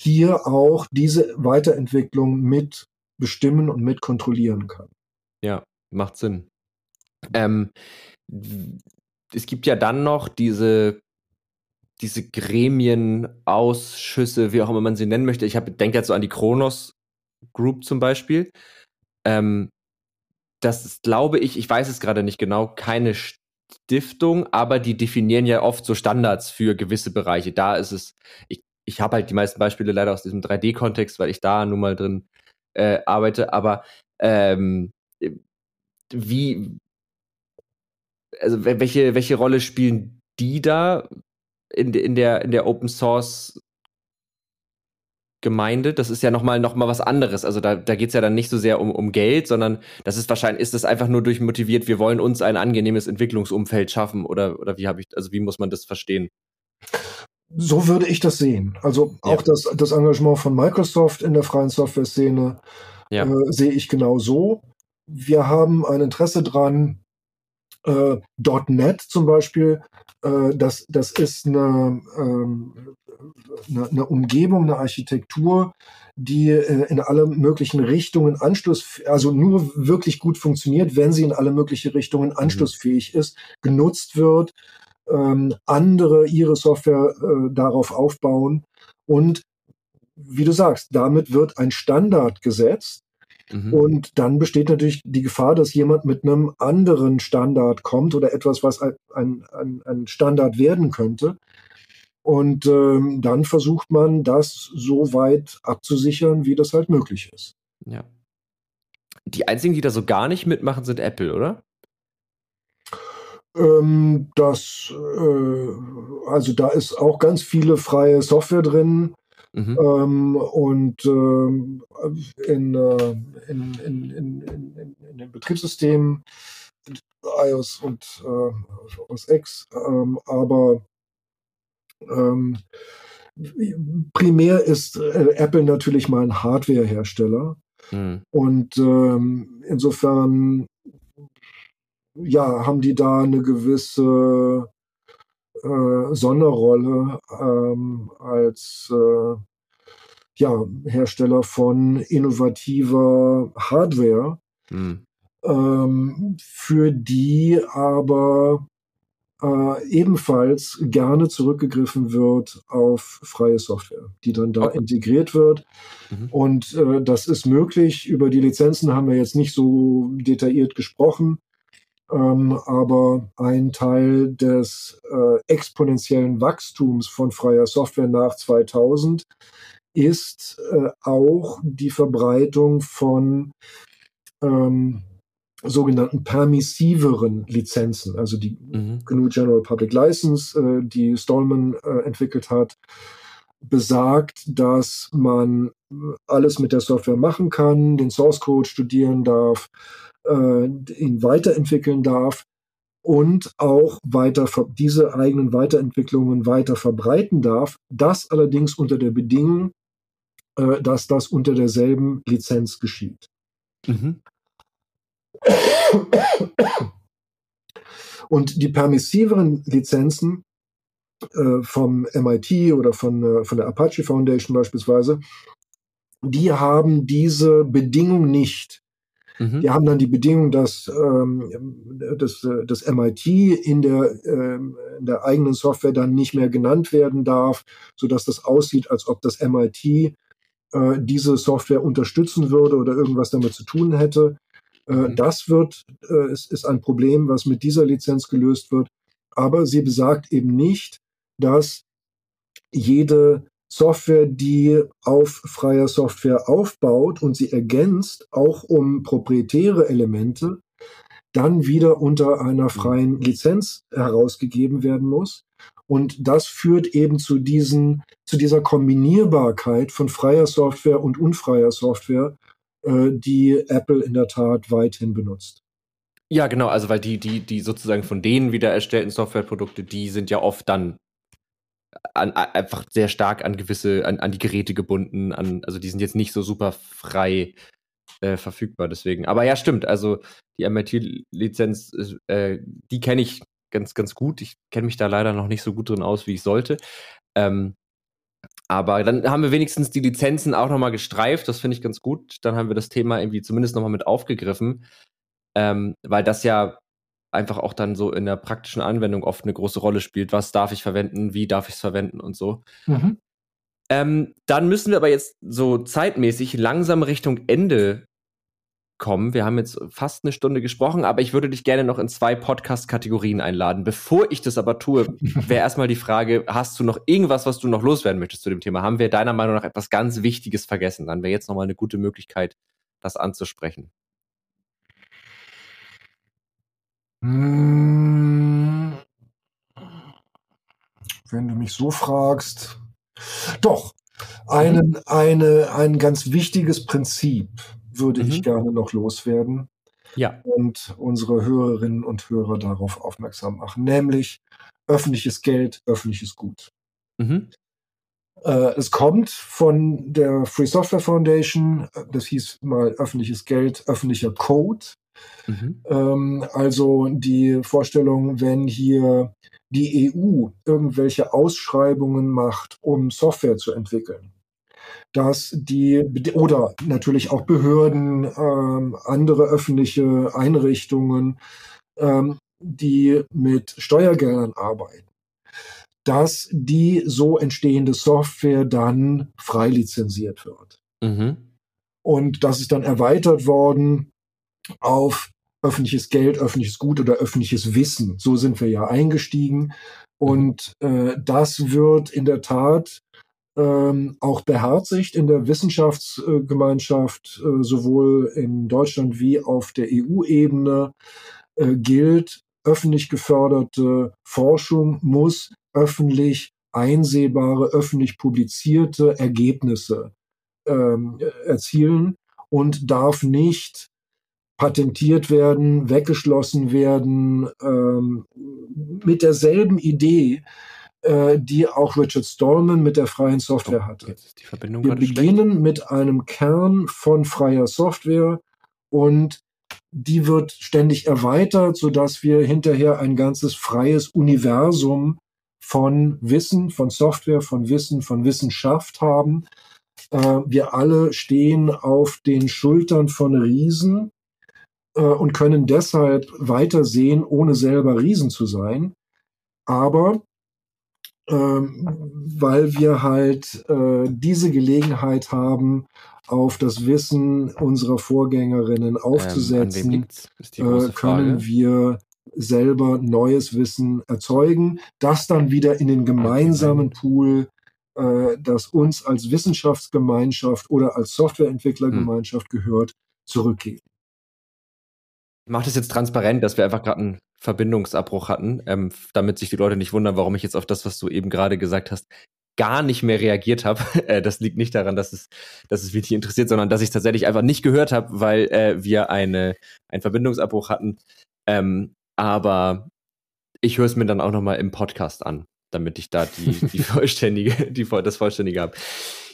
hier auch diese Weiterentwicklung mit bestimmen und mit kontrollieren kann. Ja, macht Sinn. Ähm, es gibt ja dann noch diese, diese Gremien, Ausschüsse, wie auch immer man sie nennen möchte. Ich denke jetzt so an die Kronos Group zum Beispiel. Ähm, das ist, glaube ich, ich weiß es gerade nicht genau, keine Stiftung, aber die definieren ja oft so Standards für gewisse Bereiche. Da ist es, ich, ich habe halt die meisten Beispiele leider aus diesem 3D-Kontext, weil ich da nun mal drin äh, arbeite, aber ähm, wie, also wel- welche, welche Rolle spielen die da in, in, der, in der Open Source Gemeinde? Das ist ja nochmal noch mal was anderes. Also da, da geht es ja dann nicht so sehr um, um Geld, sondern das ist wahrscheinlich, ist das einfach nur durch motiviert, wir wollen uns ein angenehmes Entwicklungsumfeld schaffen oder, oder wie habe ich, also wie muss man das verstehen? So würde ich das sehen. Also Ja. auch das, das Engagement von Microsoft in der freien Software-Szene Ja. äh, sehe ich genau so. Wir haben ein Interesse dran, äh, .NET zum Beispiel, das, das ist eine, ähm, eine, eine Umgebung, eine Architektur, die äh, in alle möglichen Richtungen Anschluss, also nur wirklich gut funktioniert, wenn sie in alle möglichen Richtungen anschlussfähig ist, genutzt wird ähm, andere ihre Software äh, darauf aufbauen. Und wie du sagst, damit wird ein Standard gesetzt. Mhm. Und dann besteht natürlich die Gefahr, dass jemand mit einem anderen Standard kommt oder etwas, was ein, ein, ein Standard werden könnte. Und ähm, dann versucht man, das so weit abzusichern, wie das halt möglich ist. Ja. Die einzigen, die da so gar nicht mitmachen, sind Apple, oder? Ähm, das, äh, also da ist auch ganz viele freie Software drin. Mhm. Ähm, und ähm, in, äh, in, in, in, in, den Betriebssystemen iOS und äh, OS X, ähm, aber ähm, primär ist äh, Apple natürlich mal ein Hardware-Hersteller. Mhm. Und ähm, insofern ja, haben die da eine gewisse äh, Sonderrolle ähm, als äh, ja, Hersteller von innovativer Hardware, mhm. ähm, für die aber äh, ebenfalls gerne zurückgegriffen wird auf freie Software, die dann da okay. integriert wird. Mhm. Und äh, das ist möglich. Über die Lizenzen haben wir jetzt nicht so detailliert gesprochen. Ähm, aber ein Teil des äh, exponentiellen Wachstums von freier Software nach 2000 ist äh, auch die Verbreitung von ähm, sogenannten permissiveren Lizenzen, also die mhm. GNU General Public License, äh, die Stallman äh, entwickelt hat, besagt, dass man alles mit der Software machen kann, den Source Code studieren darf, äh, ihn weiterentwickeln darf und auch weiter diese eigenen Weiterentwicklungen weiter verbreiten darf. Das allerdings unter der Bedingung, äh, dass das unter derselben Lizenz geschieht. Mhm. Und die permissiveren Lizenzen äh, vom MIT oder von, äh, von der Apache Foundation beispielsweise, die haben diese Bedingung nicht. Mhm. Die haben dann die Bedingung, dass ähm, das, das MIT in der, ähm, in der eigenen Software dann nicht mehr genannt werden darf, sodass das aussieht, als ob das MIT äh, diese Software unterstützen würde oder irgendwas damit zu tun hätte. Äh, mhm. Das wird, äh, ist, ist ein Problem, was mit dieser Lizenz gelöst wird. Aber sie besagt eben nicht, dass jede Software, die auf freier Software aufbaut und sie ergänzt, auch um proprietäre Elemente, dann wieder unter einer freien Lizenz herausgegeben werden muss. Und das führt eben zu diesen, zu dieser Kombinierbarkeit von freier Software und unfreier Software, äh, die Apple in der Tat weithin benutzt. Ja, genau, also weil die, die, die sozusagen von denen wieder erstellten Softwareprodukte, die sind ja oft dann an, einfach sehr stark an gewisse, an, an die Geräte gebunden, an, also die sind jetzt nicht so super frei äh, verfügbar, deswegen. Aber ja, stimmt, also die MIT-Lizenz, äh, die kenne ich ganz, ganz gut. Ich kenne mich da leider noch nicht so gut drin aus, wie ich sollte. Ähm, aber dann haben wir wenigstens die Lizenzen auch nochmal gestreift. Das finde ich ganz gut. Dann haben wir das Thema irgendwie zumindest nochmal mit aufgegriffen, ähm, weil das ja einfach auch dann so in der praktischen Anwendung oft eine große Rolle spielt. Was darf ich verwenden? Wie darf ich es verwenden und so. Mhm. Ähm, dann müssen wir aber jetzt so zeitmäßig langsam Richtung Ende kommen. Wir haben jetzt fast eine Stunde gesprochen, aber ich würde dich gerne noch in zwei Podcast-Kategorien einladen. Bevor ich das aber tue, wäre erstmal die Frage, hast du noch irgendwas, was du noch loswerden möchtest zu dem Thema? Haben wir deiner Meinung nach etwas ganz Wichtiges vergessen? Dann wäre jetzt nochmal eine gute Möglichkeit, das anzusprechen. Hm. Wenn du mich so fragst, doch, einen, eine, ein ganz wichtiges Prinzip würde mhm. ich gerne noch loswerden. Ja. Und unsere Hörerinnen und Hörer darauf aufmerksam machen, nämlich öffentliches Geld, öffentliches Gut. Mhm. Äh, es kommt von der Free Software Foundation, das hieß mal öffentliches Geld, öffentlicher Code. Mhm. Ähm, also die Vorstellung, wenn hier die EU irgendwelche Ausschreibungen macht, um Software zu entwickeln, dass die oder natürlich auch Behörden, ähm, andere öffentliche Einrichtungen, ähm, die mit Steuergeldern arbeiten, dass die so entstehende Software dann frei lizenziert wird. Mhm. Und das ist dann erweitert worden auf öffentliches Geld, öffentliches Gut oder öffentliches Wissen. So sind wir ja eingestiegen. Und äh, das wird in der Tat ähm, auch beherzigt in der Wissenschaftsgemeinschaft, äh, sowohl in Deutschland wie auf der EU-Ebene äh, gilt, öffentlich geförderte Forschung muss öffentlich einsehbare, öffentlich publizierte Ergebnisse ähm, erzielen und darf nicht patentiert werden, weggeschlossen werden, ähm, mit derselben Idee, äh, die auch Richard Stallman mit der freien Software oh, hatte. Wir beginnen schlecht. mit einem Kern von freier Software und die wird ständig erweitert, sodass wir hinterher ein ganzes freies Universum von Wissen, von Software, von Wissen, von Wissenschaft haben. Äh, wir alle stehen auf den Schultern von Riesen äh, und können deshalb weitersehen, ohne selber Riesen zu sein. Aber ähm, weil wir halt äh, diese Gelegenheit haben, auf das Wissen unserer Vorgängerinnen ähm, aufzusetzen, ähm, äh, können wir selber neues Wissen erzeugen, das dann wieder in den gemeinsamen Pool, äh, das uns als Wissenschaftsgemeinschaft oder als Softwareentwicklergemeinschaft hm. gehört, zurückgeben. Ich mache das jetzt transparent, dass wir einfach gerade einen Verbindungsabbruch hatten, ähm, damit sich die Leute nicht wundern, warum ich jetzt auf das, was du eben gerade gesagt hast, gar nicht mehr reagiert habe. Äh, das liegt nicht daran, dass es, dass es mich interessiert, sondern dass ich tatsächlich einfach nicht gehört habe, weil äh, wir eine, einen Verbindungsabbruch hatten. Ähm, aber ich höre es mir dann auch nochmal im Podcast an, damit ich da die, die vollständige, die, das vollständige habe.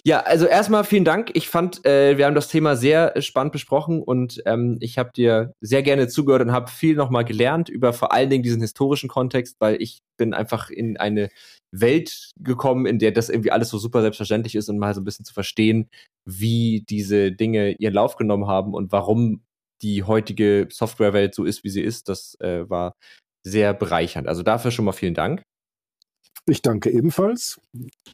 Ja, also erstmal vielen Dank. Ich fand, äh, wir haben das Thema sehr spannend besprochen und ähm, ich habe dir sehr gerne zugehört und habe viel nochmal gelernt über vor allen Dingen diesen historischen Kontext, weil ich bin einfach in eine Welt gekommen, in der das irgendwie alles so super selbstverständlich ist und mal so ein bisschen zu verstehen, wie diese Dinge ihren Lauf genommen haben und warum die heutige Softwarewelt so ist, wie sie ist. Das äh, war sehr bereichernd. Also dafür schon mal vielen Dank. Ich danke ebenfalls.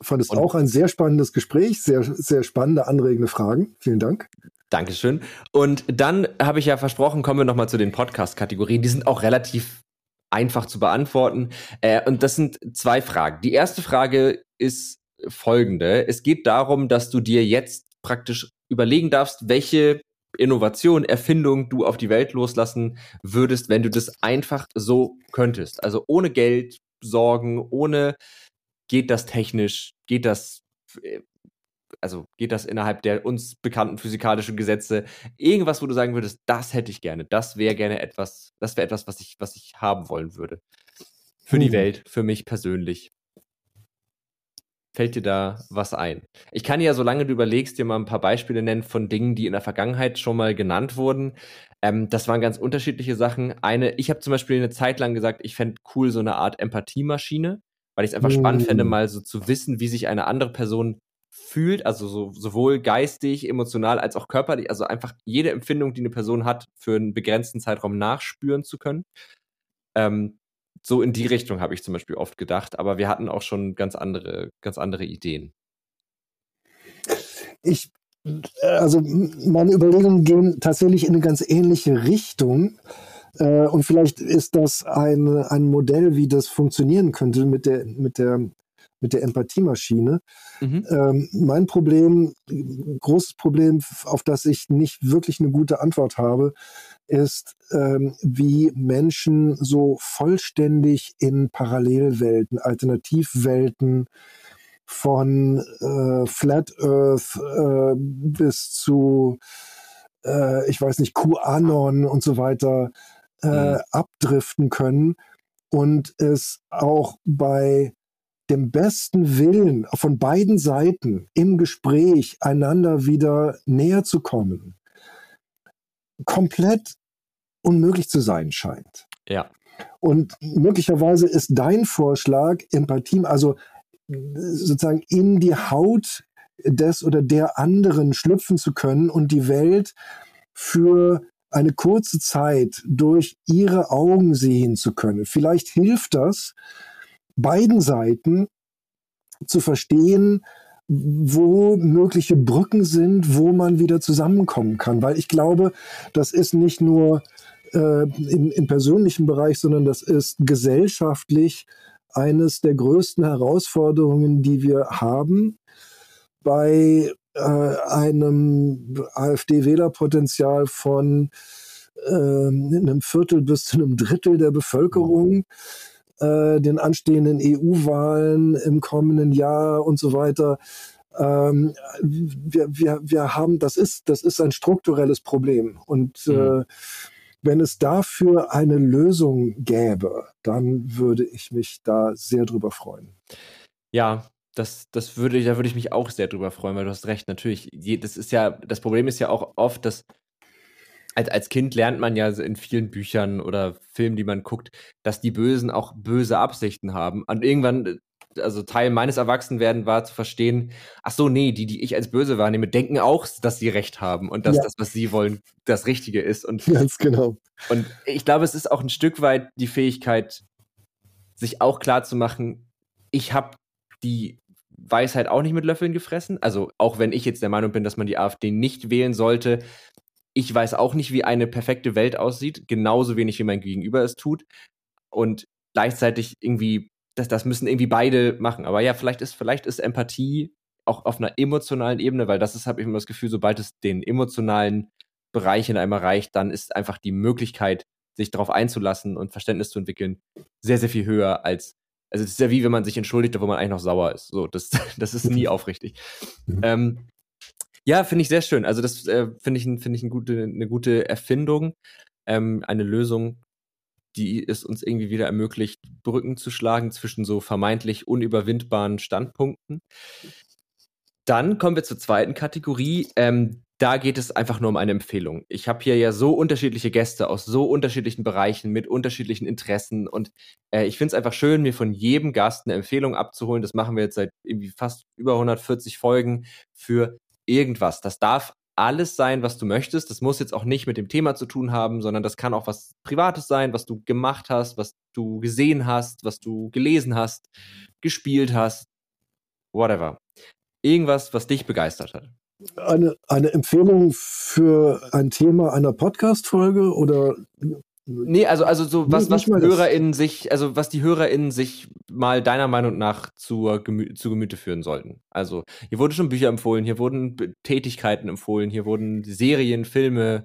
Fand es Und auch ein sehr spannendes Gespräch, sehr, sehr spannende, anregende Fragen. Vielen Dank. Dankeschön. Und dann habe ich ja versprochen, kommen wir nochmal zu den Podcast-Kategorien. Die sind auch relativ einfach zu beantworten. Äh, und das sind zwei Fragen. Die erste Frage ist folgende. Es geht darum, dass du dir jetzt praktisch überlegen darfst, welche Innovation, Erfindung du auf die Welt loslassen würdest, wenn du das einfach so könntest. Also ohne Geld, sorgen, ohne geht das technisch, geht das, äh, also geht das innerhalb der uns bekannten physikalischen Gesetze, irgendwas, wo du sagen würdest, das hätte ich gerne, das wäre gerne etwas, das wäre etwas, was ich, was ich haben wollen würde. Für hm. die Welt, für mich persönlich. Fällt dir da was ein? Ich kann ja, solange du überlegst, dir mal ein paar Beispiele nennen von Dingen, die in der Vergangenheit schon mal genannt wurden. Ähm, das waren ganz unterschiedliche Sachen. Eine, ich habe zum Beispiel eine Zeit lang gesagt, ich fände cool so eine Art Empathiemaschine, weil ich es einfach mm. spannend fände, mm. mal so zu wissen, wie sich eine andere Person fühlt, also so, sowohl geistig, emotional als auch körperlich, also einfach jede Empfindung, die eine Person hat, für einen begrenzten Zeitraum nachspüren zu können. Ähm, so in die Richtung habe ich zum Beispiel oft gedacht, aber wir hatten auch schon ganz andere, ganz andere Ideen. Ich, also meine Überlegungen gehen tatsächlich in eine ganz ähnliche Richtung. Äh, und vielleicht ist das ein, ein Modell, wie das funktionieren könnte mit der, mit der, mit der Empathiemaschine. Mhm. Ähm, mein Problem, großes Problem, auf das ich nicht wirklich eine gute Antwort habe, ist, ähm, wie Menschen so vollständig in Parallelwelten, Alternativwelten von äh, Flat Earth äh, bis zu, äh, ich weiß nicht, QAnon und so weiter äh, mhm. abdriften können und es auch bei dem besten Willen von beiden Seiten im Gespräch einander wieder näher zu kommen, komplett unmöglich zu sein scheint. Ja. Und möglicherweise ist dein Vorschlag, Empathie, also sozusagen in die Haut des oder der anderen schlüpfen zu können und die Welt für eine kurze Zeit durch ihre Augen sehen zu können. Vielleicht hilft das beiden Seiten zu verstehen, wo mögliche Brücken sind, wo man wieder zusammenkommen kann. Weil ich glaube, das ist nicht nur äh, im, im persönlichen Bereich, sondern das ist gesellschaftlich eines der größten Herausforderungen, die wir haben. Bei äh, einem AfD-Wählerpotenzial von äh, einem Viertel bis zu einem Drittel der Bevölkerung, äh, den anstehenden EU-Wahlen im kommenden Jahr und so weiter. Ähm, wir, wir, wir haben, das ist, das ist ein strukturelles Problem. Und mhm. äh, wenn es dafür eine Lösung gäbe, dann würde ich mich da sehr drüber freuen. Ja, das, das würde, da würde ich mich auch sehr drüber freuen, weil du hast recht, natürlich, das ist ja, das Problem ist ja auch oft, dass als, als Kind lernt man ja in vielen Büchern oder Filmen, die man guckt, dass die Bösen auch böse Absichten haben. Und irgendwann, also Teil meines Erwachsenwerden war zu verstehen, ach so, nee, die, die ich als böse wahrnehme, denken auch, dass sie recht haben und dass ja. das, was sie wollen, das Richtige ist. Und, Ganz genau. Und ich glaube, es ist auch ein Stück weit die Fähigkeit, sich auch klar zu machen, ich habe die Weisheit auch nicht mit Löffeln gefressen. Also auch wenn ich jetzt der Meinung bin, dass man die AfD nicht wählen sollte, ich weiß auch nicht, wie eine perfekte Welt aussieht, genauso wenig wie mein Gegenüber es tut. Und gleichzeitig irgendwie, das, das müssen irgendwie beide machen. Aber ja, vielleicht ist, vielleicht ist Empathie auch auf einer emotionalen Ebene, weil das ist, habe ich immer das Gefühl, sobald es den emotionalen Bereich in einem erreicht, dann ist einfach die Möglichkeit, sich darauf einzulassen und Verständnis zu entwickeln, sehr, sehr viel höher als, also es ist ja wie, wenn man sich entschuldigt, obwohl man eigentlich noch sauer ist. So, das, das ist nie aufrichtig. Mhm. Ähm, ja, finde ich sehr schön. Also das äh, finde ich, find ich eine, gute, eine gute Erfindung, ähm, eine Lösung, die es uns irgendwie wieder ermöglicht, Brücken zu schlagen zwischen so vermeintlich unüberwindbaren Standpunkten. Dann kommen wir zur zweiten Kategorie. Ähm, da geht es einfach nur um eine Empfehlung. Ich habe hier ja so unterschiedliche Gäste aus so unterschiedlichen Bereichen mit unterschiedlichen Interessen und äh, ich finde es einfach schön, mir von jedem Gast eine Empfehlung abzuholen. Das machen wir jetzt seit irgendwie fast über 140 Folgen für irgendwas. Das darf alles sein, was du möchtest. Das muss jetzt auch nicht mit dem Thema zu tun haben, sondern das kann auch was Privates sein, was du gemacht hast, was du gesehen hast, was du gelesen hast, gespielt hast, whatever. Irgendwas, was dich begeistert hat. Eine, eine Empfehlung für ein Thema einer Podcast-Folge oder Nee, also, also so, was, was HörerInnen sich, also was die HörerInnen sich mal deiner Meinung nach zur Gemü zu Gemüte führen sollten. Also, hier wurden schon Bücher empfohlen, hier wurden Tätigkeiten empfohlen, hier wurden Serien, Filme,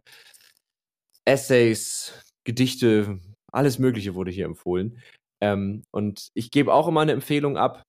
Essays, Gedichte, alles Mögliche wurde hier empfohlen. Ähm, und ich gebe auch immer eine Empfehlung ab.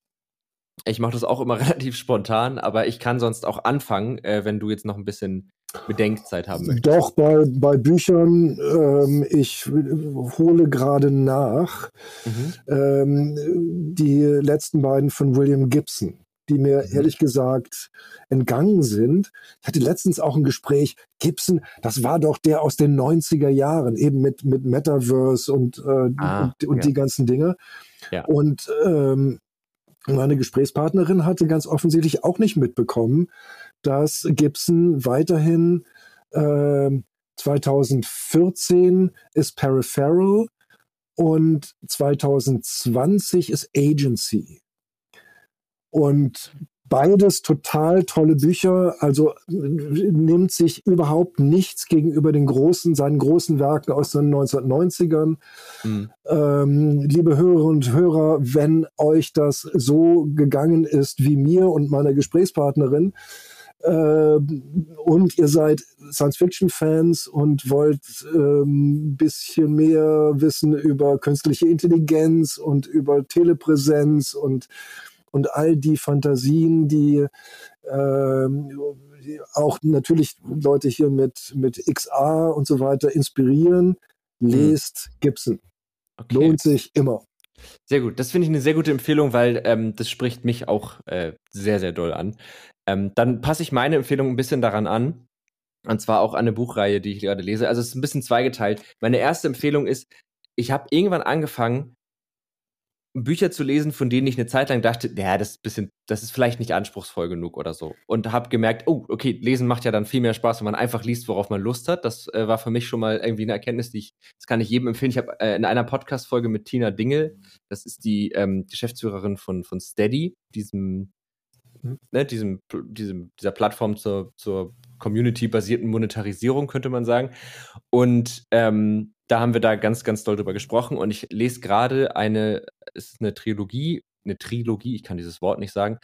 Ich mache das auch immer relativ spontan, aber ich kann sonst auch anfangen, äh, wenn du jetzt noch ein bisschen Bedenkzeit haben möchtest. Doch, bei, bei Büchern, ähm, ich hole gerade nach mhm. ähm, die letzten beiden von William Gibson, die mir mhm. ehrlich gesagt entgangen sind. Ich hatte letztens auch ein Gespräch, Gibson, das war doch der aus den 90er Jahren, eben mit, mit Metaverse und, äh, ah, und, und ja. die ganzen Dinge. Ja. Und ähm, meine Gesprächspartnerin hatte ganz offensichtlich auch nicht mitbekommen, dass Gibson weiterhin äh, 2014 ist Peripheral und 2020 ist Agency. Und beides total tolle Bücher, also nimmt sich überhaupt nichts gegenüber den großen, seinen großen Werken aus den 1990ern. Mhm. Ähm, liebe Hörerinnen und Hörer, wenn euch das so gegangen ist wie mir und meiner Gesprächspartnerin, äh, und ihr seid Science-Fiction-Fans und wollt ein ähm, bisschen mehr wissen über künstliche Intelligenz und über Telepräsenz und, und all die Fantasien, die äh, auch natürlich Leute hier mit, mit XR und so weiter inspirieren, hm. lest. Gibson. Okay. Lohnt sich immer. Sehr gut. Das finde ich eine sehr gute Empfehlung, weil ähm, das spricht mich auch äh, sehr, sehr doll an. Ähm, dann passe ich meine Empfehlung ein bisschen daran an. Und zwar auch an eine Buchreihe, die ich gerade lese. Also es ist ein bisschen zweigeteilt. Meine erste Empfehlung ist, ich habe irgendwann angefangen, Bücher zu lesen, von denen ich eine Zeit lang dachte, ja, das ist bisschen, das ist vielleicht nicht anspruchsvoll genug oder so. Und habe gemerkt, oh, okay, lesen macht ja dann viel mehr Spaß, wenn man einfach liest, worauf man Lust hat. Das äh, war für mich schon mal irgendwie eine Erkenntnis, die ich, das kann ich jedem empfehlen. Ich habe äh, in einer Podcast-Folge mit Tina Dingel, das ist die ähm, Geschäftsführerin von, von Steady, diesem, ne, diesem, diesem, dieser Plattform zur, zur community-basierten Monetarisierung, könnte man sagen. Und ähm, da haben wir da ganz, ganz doll drüber gesprochen und ich lese gerade eine, es ist eine Trilogie, eine Trilogie, ich kann dieses Wort nicht sagen.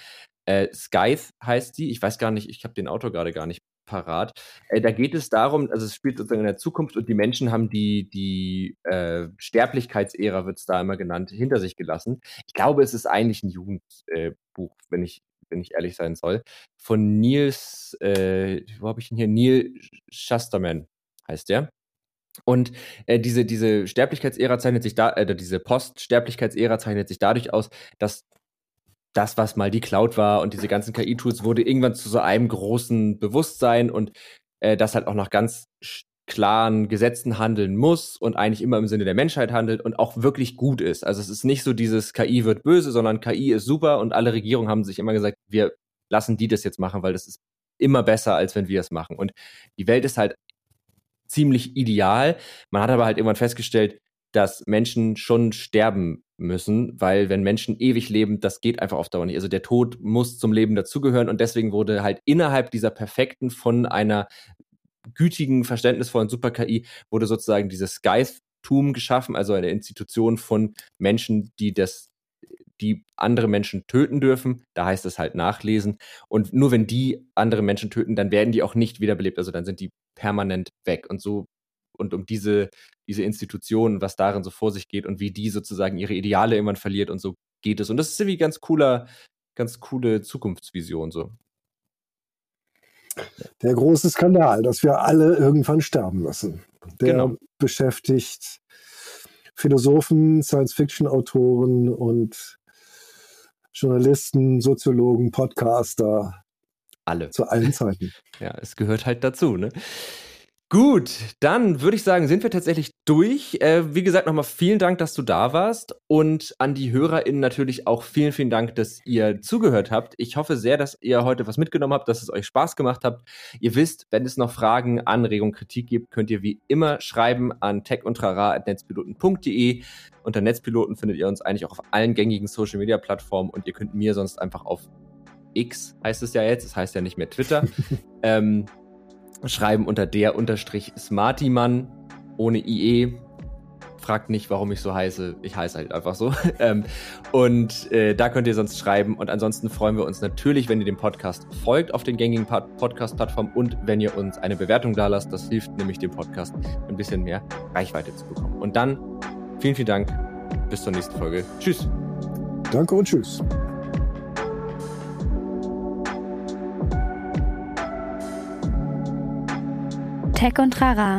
Äh, Scythe heißt die, ich weiß gar nicht, ich habe den Autor gerade gar nicht parat. Äh, da geht es darum, also es spielt sozusagen in der Zukunft und die Menschen haben die, die äh, Sterblichkeitsära, wird es da immer genannt, hinter sich gelassen. Ich glaube, es ist eigentlich ein Jugendbuch, wenn ich wenn ich ehrlich sein soll, von Niels, äh, wo habe ich ihn hier? Neil Shusterman heißt der. Und äh, diese, diese Sterblichkeitsära zeichnet sich da, äh, diese Poststerblichkeitsära zeichnet sich dadurch aus, dass das, was mal die Cloud war und diese ganzen KI-Tools, wurde irgendwann zu so einem großen Bewusstsein und äh, das halt auch nach ganz klaren Gesetzen handeln muss und eigentlich immer im Sinne der Menschheit handelt und auch wirklich gut ist. Also es ist nicht so dieses KI wird böse, sondern KI ist super und alle Regierungen haben sich immer gesagt, wir lassen die das jetzt machen, weil das ist immer besser, als wenn wir es machen. Und die Welt ist halt ziemlich ideal. Man hat aber halt irgendwann festgestellt, dass Menschen schon sterben müssen, weil wenn Menschen ewig leben, das geht einfach auf Dauer nicht. Also der Tod muss zum Leben dazugehören und deswegen wurde halt innerhalb dieser perfekten von einer gütigen, verständnisvollen Super-KI wurde sozusagen dieses Skype-Tum geschaffen, also eine Institution von Menschen, die das die andere Menschen töten dürfen. Da heißt es halt nachlesen. Und nur wenn die andere Menschen töten, dann werden die auch nicht wiederbelebt. Also dann sind die permanent weg. Und so, und um diese, diese Institution, was darin so vor sich geht und wie die sozusagen ihre Ideale irgendwann verliert und so geht es. Und das ist irgendwie ganz cooler, ganz coole Zukunftsvision so. Der große Skandal, dass wir alle irgendwann sterben müssen. Der genau. beschäftigt Philosophen, Science-Fiction-Autoren und Journalisten, Soziologen, Podcaster. Alle. Zu allen Zeiten. ja, es gehört halt dazu, ne? Gut, dann würde ich sagen, sind wir tatsächlich durch. Äh, wie gesagt, nochmal vielen Dank, dass du da warst und an die HörerInnen natürlich auch vielen, vielen Dank, dass ihr zugehört habt. Ich hoffe sehr, dass ihr heute was mitgenommen habt, dass es euch Spaß gemacht habt. Ihr wisst, wenn es noch Fragen, Anregungen, Kritik gibt, könnt ihr wie immer schreiben an techundtrara.netzpiloten.de. Unter Netzpiloten findet ihr uns eigentlich auch auf allen gängigen Social Media Plattformen und ihr könnt mir sonst einfach auf X heißt es ja jetzt, es das heißt ja nicht mehr Twitter, ähm, schreiben unter der unterstrich Smartymann ohne IE. Fragt nicht, warum ich so heiße. Ich heiße halt einfach so. Ähm, und äh, da könnt ihr sonst schreiben. Und ansonsten freuen wir uns natürlich, wenn ihr dem Podcast folgt auf den gängigen Podcast-Plattformen und wenn ihr uns eine Bewertung da lasst. Das hilft nämlich dem Podcast ein bisschen mehr Reichweite zu bekommen. Und dann vielen, vielen Dank. Bis zur nächsten Folge. Tschüss. Danke und tschüss. Tech und Trara,